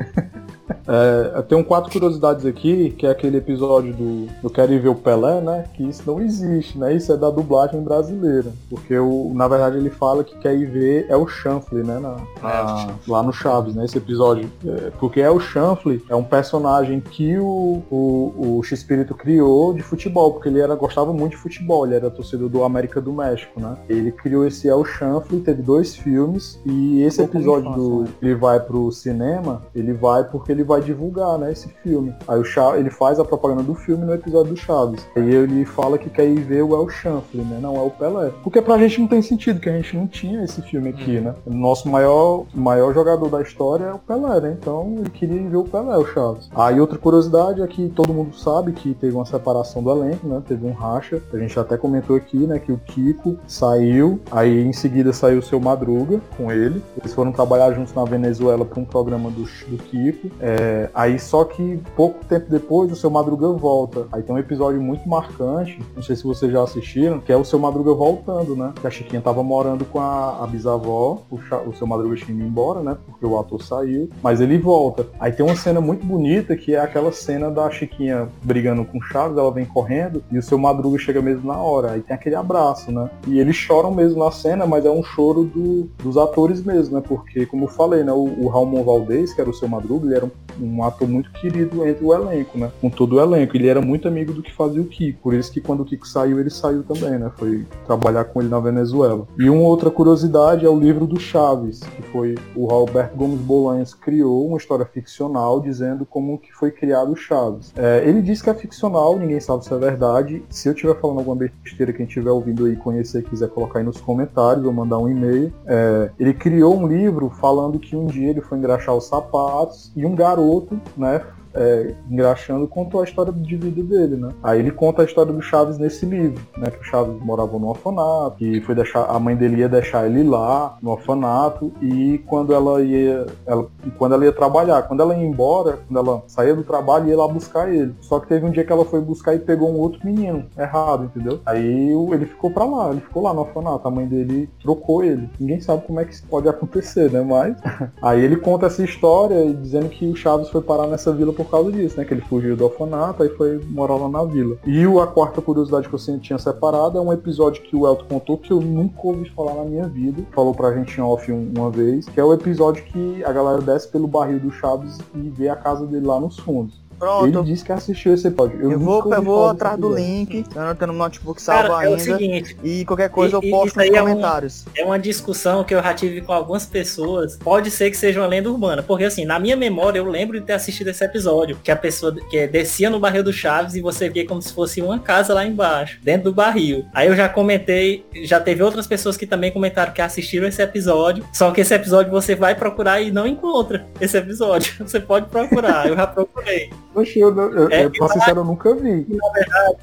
É, eu tenho quatro curiosidades aqui, que é aquele episódio do Eu Quero Ir Ver o Pelé, né? Que isso não existe, né? Isso é da dublagem brasileira. Porque, o, na verdade, ele fala que quer ir ver é o Chanfle, né? Na, na, lá no Chaves, né? Esse episódio. É, porque é o Chanfle, é um personagem que o, o, o X-Espírito criou de futebol, porque ele era, gostava muito de futebol, ele era torcedor do América do México, né? Ele criou esse El Chanfle, teve dois filmes, e esse episódio do né? ele vai pro cinema, ele vai porque ele vai divulgar, né, esse filme. Aí o Chaves, ele faz a propaganda do filme no episódio do Chaves. Aí ele fala que quer ir ver o El Chanfle, né, não é o Pelé. Porque pra gente não tem sentido, que a gente não tinha esse filme aqui, hum. né. O nosso maior, maior jogador da história é o Pelé, né, então ele queria ir ver o Pelé, o Chaves. Aí outra curiosidade é que todo mundo sabe que teve uma separação do elenco, né, teve um racha. A gente até comentou aqui, né, que o Kiko saiu, aí em seguida saiu o seu Madruga com ele. Eles foram trabalhar juntos na Venezuela para um programa do, do Kiko. É, é, aí só que pouco tempo depois o seu Madruga volta. Aí tem um episódio muito marcante, não sei se vocês já assistiram, que é o seu Madruga voltando, né? Que a Chiquinha tava morando com a, a bisavó, o, o seu Madruga tinha ido embora, né? Porque o ator saiu, mas ele volta. Aí tem uma cena muito bonita que é aquela cena da Chiquinha brigando com o Chaves, ela vem correndo e o seu Madruga chega mesmo na hora. Aí tem aquele abraço, né? E eles choram mesmo na cena, mas é um choro do, dos atores mesmo, né? Porque, como eu falei, né? O, o Ramon Valdez, que era o seu Madruga, ele era um um ator muito querido entre o elenco, né? Com todo o elenco. Ele era muito amigo do que fazia o Kiko. Por isso que quando o Kiko saiu, ele saiu também, né? Foi trabalhar com ele na Venezuela. E uma outra curiosidade é o livro do Chaves, que foi o Roberto Gomes Bolanhos criou uma história ficcional dizendo como que foi criado o Chaves. É, ele diz que é ficcional, ninguém sabe se é verdade. Se eu estiver falando alguma besteira, quem estiver ouvindo aí conhecer, quiser colocar aí nos comentários ou mandar um e-mail. É, ele criou um livro falando que um dia ele foi engraxar os sapatos e um garoto garoto, né, é, engraxando, contou a história de vida dele, né? Aí ele conta a história do Chaves nesse livro, né? Que o Chaves morava no orfanato, que foi deixar, a mãe dele ia deixar ele lá no orfanato e quando ela ia, ela, quando ela ia trabalhar, quando ela ia embora, quando ela saía do trabalho, ia lá buscar ele. Só que teve um dia que ela foi buscar e pegou um outro menino errado, entendeu? Aí ele ficou pra lá, ele ficou lá no orfanato, a mãe dele trocou ele. Ninguém sabe como é que isso pode acontecer, né? Mas aí ele conta essa história dizendo que o Chaves foi parar nessa vila por causa disso, né? Que ele fugiu do orfanato e foi morar lá na vila. E a quarta curiosidade que eu tinha separado é um episódio que o Elton contou que eu nunca ouvi falar na minha vida. Falou pra gente em off uma vez, que é o episódio que a galera desce pelo barril do Chaves e vê a casa dele lá nos fundos. Pronto. Ele disse que assistiu esse episódio. Eu, vou, nunca eu vou atrás do episódio. link, eu não tenho no notebook salvo Cara, é o ainda. seguinte, E qualquer coisa E- eu posto isso nos aí é um- comentários. é uma discussão que eu já tive com algumas pessoas. Pode ser que seja uma lenda urbana, porque assim, na minha memória eu lembro de ter assistido esse episódio, que a pessoa que descia no barril do Chaves e você via como se fosse uma casa lá embaixo, dentro do barril. Aí eu já comentei, já teve outras pessoas que também comentaram que assistiram esse episódio, só que esse episódio você vai procurar e não encontra esse episódio. Você pode procurar, eu já procurei. Oxe, eu, eu, eu, É, eu, pra ser sincero, eu nunca vi.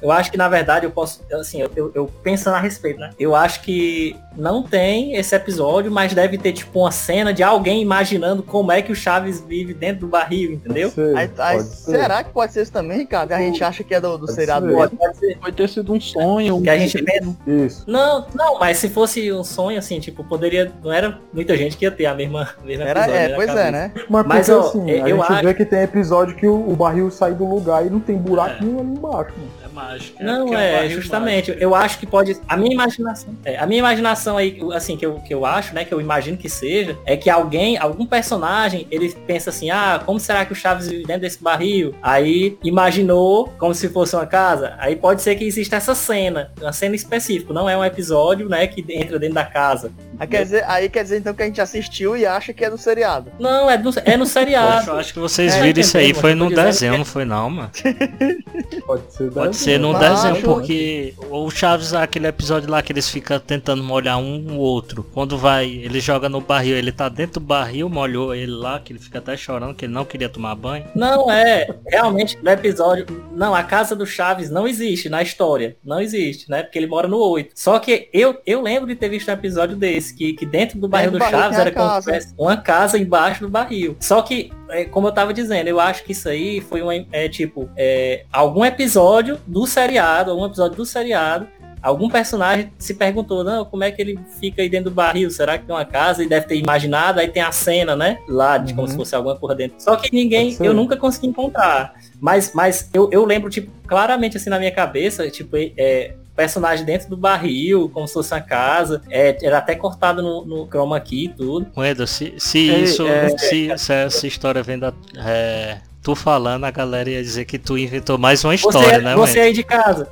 Eu acho que na verdade eu posso, assim, eu, eu, eu pensando a respeito, né? Eu acho que não tem esse episódio, mas deve ter tipo uma cena de alguém imaginando como é que o Chaves vive dentro do barril, entendeu? Sei, Aí- aí, será que pode ser isso também, Ricardo? A gente acha que é do, do Pode seriado ser. do Pode, pode ser. Pode ter sido um sonho. Que a gente pensa. Isso. Não, não, mas se fosse um sonho, assim, tipo, poderia. Não era muita gente que ia ter a mesma, mesma Era, episódio é, pois é, cabeça. né? Mas, Mas, porque ó, assim, eu a gente acho- vê que tem episódio que o, o barril sai do lugar e não tem buraco É. nenhum ali embaixo, mano. É mágico. Não, é, barril justamente. mágico. Eu acho que pode. A minha imaginação. é, a minha imaginação aí, assim, que eu, que eu acho, né? Que eu imagino que seja, é que alguém, algum personagem, ele pensa assim, ah, como será que o Chaves vive dentro desse barril? Aí imaginou como se fosse uma casa. Aí pode ser que exista essa cena, uma cena específica, não é um episódio, né, que entra dentro da casa. Aí quer, dizer, aí quer dizer então que a gente assistiu e acha que é do seriado. Não, é, do, é no seriado. Eu acho que vocês É, viram isso aí, foi no desenho, que- não foi não, mano. Pode ser. Pode desenho. Ser Mas desenho, porque o Chaves, aquele episódio lá que eles ficam tentando molhar um o outro. Quando vai, ele joga no barril, ele tá dentro do barril, molhou ele lá, que ele fica até chorando, que ele não queria tomar banho. Não é, realmente no episódio, não, a casa do Chaves não existe na história, não existe, né? Porque ele mora no 8. Só que eu, eu lembro de ter visto um episódio desse, que, que dentro do barril do do barril Chaves a era como casa. uma casa embaixo do barril. Só que, é, como eu tava dizendo, eu acho que isso aí foi um, é, tipo, é, algum episódio do seriado, algum episódio do seriado, Algum personagem se perguntou, não, como é que ele fica aí dentro do barril? Será que tem uma casa? E deve ter imaginado, aí tem a cena, né? Lá, de como Uhum. se fosse alguma porra dentro. Só que ninguém, eu nunca consegui encontrar. Mas, mas eu, eu lembro, tipo, claramente assim na minha cabeça, tipo, é, personagem dentro do barril, como se fosse uma casa. É, era até cortado no, no chroma key e tudo. Wendel, se, se É, isso, é. se, se essa história vem da. É, tu falando, a galera ia dizer que tu inventou mais uma Você, história, né, você Wendel? aí de casa.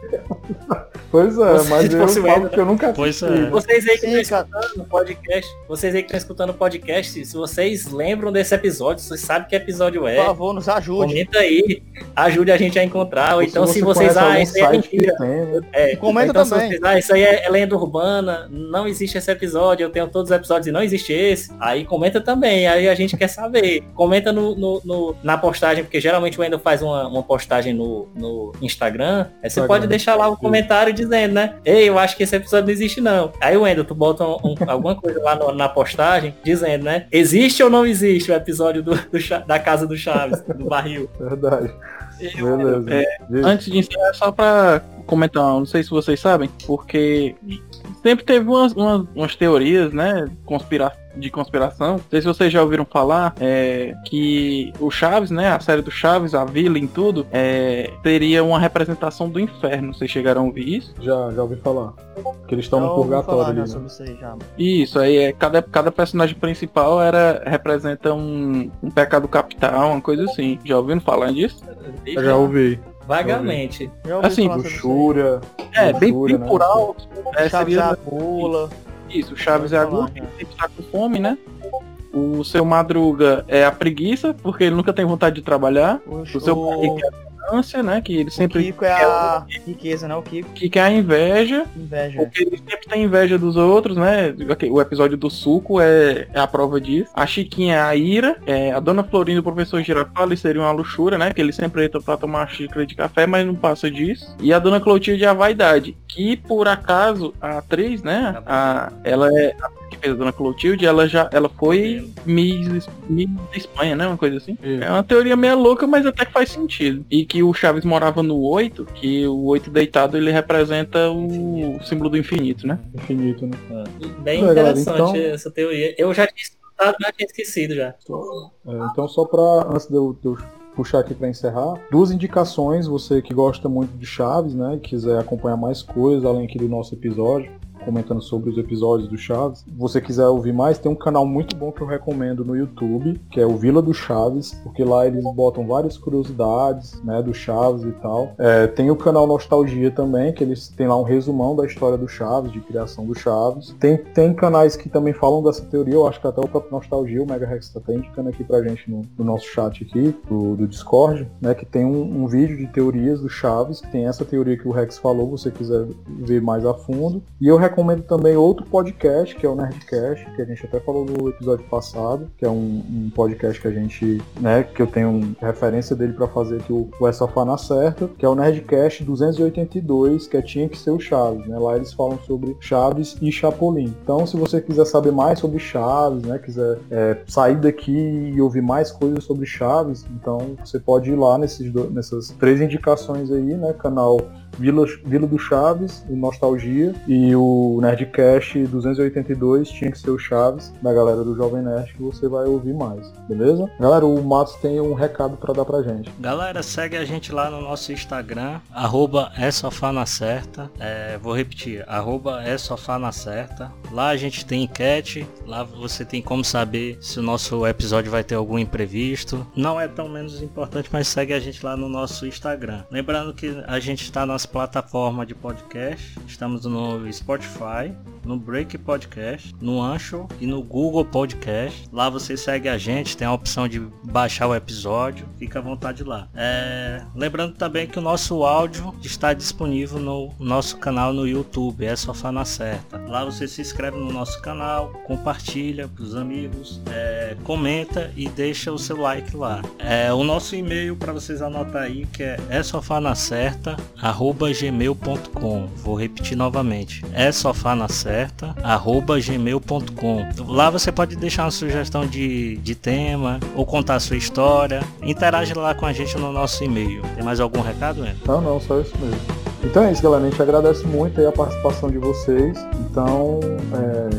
Pois é, Você- mas eu você falo que eu nunca Pois assisti. é. Vocês aí que estão escutando o podcast, vocês aí que estão escutando o podcast, se vocês lembram desse episódio, vocês sabem que episódio é, Por favor, nos ajude. comenta aí, ajude a gente a encontrar, ou então se você vocês, ah, isso aí é mentira. né? É, Comenta então, se também. vocês, ah, isso aí é, é lenda urbana, não existe esse episódio, eu tenho todos os episódios e não existe esse. Aí comenta também, aí a gente quer saber. Comenta no, no- no- na postagem, porque geralmente o Wendel faz uma, uma postagem no, no Instagram. Aí você Instagram. pode deixar lá um comentário dizendo, né? Ei, eu acho que esse episódio não existe não. Aí o Wendel, tu bota um- um- alguma coisa lá no- na postagem dizendo, né? Existe ou não existe o episódio do, do da casa do Chaves, do barril? Verdade. Eu- Beleza. é. Antes de encerrar, só pra comentar, não sei se vocês sabem, porque sempre teve umas, umas, umas teorias, né, conspira de conspiração. Não sei se vocês já ouviram falar é, que o Chaves, né, a série do Chaves, a vila em tudo, é, teria uma representação do inferno. Vocês chegaram a ouvir isso? Já, já ouvi falar. Que eles estão no purgatório falar ali. né? isso aí já. Isso, aí é cada, cada personagem principal era representa um, um pecado capital, uma coisa assim. Já ouviram falar disso? Eu já ouvi. Vagamente. Assim, isso. Luxúria. É, bem, né? por alto. É, Chaves é seria a pula. Isso, o Chaves é a Pode falar, gula, que sempre tá com fome, né? O seu Madruga é a preguiça, porque ele nunca tem vontade de trabalhar. O, O seu o, Henrique é a ganância, né? Que ele o sempre Kiko é a riqueza, né? O Kiko, que quer a inveja, inveja. porque ele sempre tem inveja dos outros, né? O episódio do suco é, é a prova disso. A Chiquinha é a ira, é, a Dona Florinda e o professor Girafales seria uma luxúria, né? Que ele sempre entra pra tomar uma xícara de café, mas não passa disso. E a Dona Clotilde é a vaidade, que por acaso a atriz, né? A, ela é a que fez a Dona Clotilde, ela já ela foi Miss, Miss da Espanha, né? Uma coisa assim. Isso. É uma teoria meio louca, mas até que faz sentido. E que o Chaves morava no 8, que o 8 deitado ele representa o símbolo do infinito, né? Infinito, né? Bem Legal, interessante então- essa teoria. Eu já tinha escutado, mas tinha esquecido já. É, então só pra, antes de eu, de eu puxar aqui pra encerrar, duas indicações, você que gosta muito de Chaves, né, e quiser acompanhar mais coisas além aqui do nosso episódio, comentando sobre os episódios do Chaves. Se você quiser ouvir mais, tem um canal muito bom que eu recomendo no YouTube, que é o Vila do Chaves, porque lá eles botam várias curiosidades, né, do Chaves e tal. É, tem o canal Nostalgia também, que eles têm lá um resumão da história do Chaves, de criação do Chaves. Tem, tem canais que também falam dessa teoria, eu acho que até o próprio Nostalgia, o Mega Rex tá indicando aqui pra gente no, no nosso chat aqui, do, do Discord, né, que tem um, um vídeo de teorias do Chaves, que tem essa teoria que o Rex falou, você quiser ver mais a fundo. E eu recomendo também outro podcast, que é o Nerdcast, que a gente até falou no episódio passado, que é um, um podcast que a gente, né, que eu tenho referência dele para fazer aqui o, o É Sofá na Certa, que é o Nerdcast 282, que é Tinha que ser o Chaves, né? Lá eles falam sobre Chaves e Chapolin. Então, se você quiser saber mais sobre Chaves, né, quiser é, sair daqui e ouvir mais coisas sobre Chaves, então você pode ir lá nesses nessas três indicações aí, né? Canal Vila, Vila do Chaves, o Nostalgia, e o Nerdcast 282 tinha que ser o Chaves, da galera do Jovem Nerd, que você vai ouvir mais, beleza? Galera, o Matos tem um recado para dar pra gente. Galera, segue a gente lá no nosso Instagram, arroba é na certa. É, vou repetir, arroba é na certa. Lá a gente tem enquete, lá você tem como saber se o nosso episódio vai ter algum imprevisto. Não é tão menos importante, mas segue a gente lá no nosso Instagram. Lembrando que a gente está nas plataformas de podcast, estamos no Spotify, no Break Podcast, no Ancho e no Google Podcast. Lá você segue a gente, tem a opção de baixar o episódio, fica à vontade lá. É... Lembrando também que o nosso áudio está disponível no nosso canal no YouTube, é só na certa. Lá você se inscreve no nosso canal, compartilha para os amigos, é... comenta e deixa o seu like lá. É... O nosso e-mail para vocês anotar aí que é é sofá na certa arroba gmail.com. Vou repetir novamente, é sofá na certa gmail.com. Lá você pode deixar uma sugestão de, de tema ou contar a sua história. Interage lá com a gente no nosso e-mail. Tem mais algum recado, Ana? Não, não, só isso mesmo. Então é isso, galera. A gente agradece muito a participação de vocês. Então, é,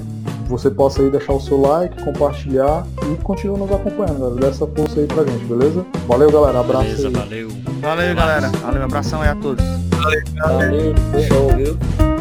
você possa aí deixar o seu like, compartilhar e continue nos acompanhando, galera. Dá essa força aí pra gente, beleza? Valeu, galera. Abraço. Beleza, aí. valeu. Valeu, galera. Valeu, abração aí a todos. Valeu, Valeu, viu?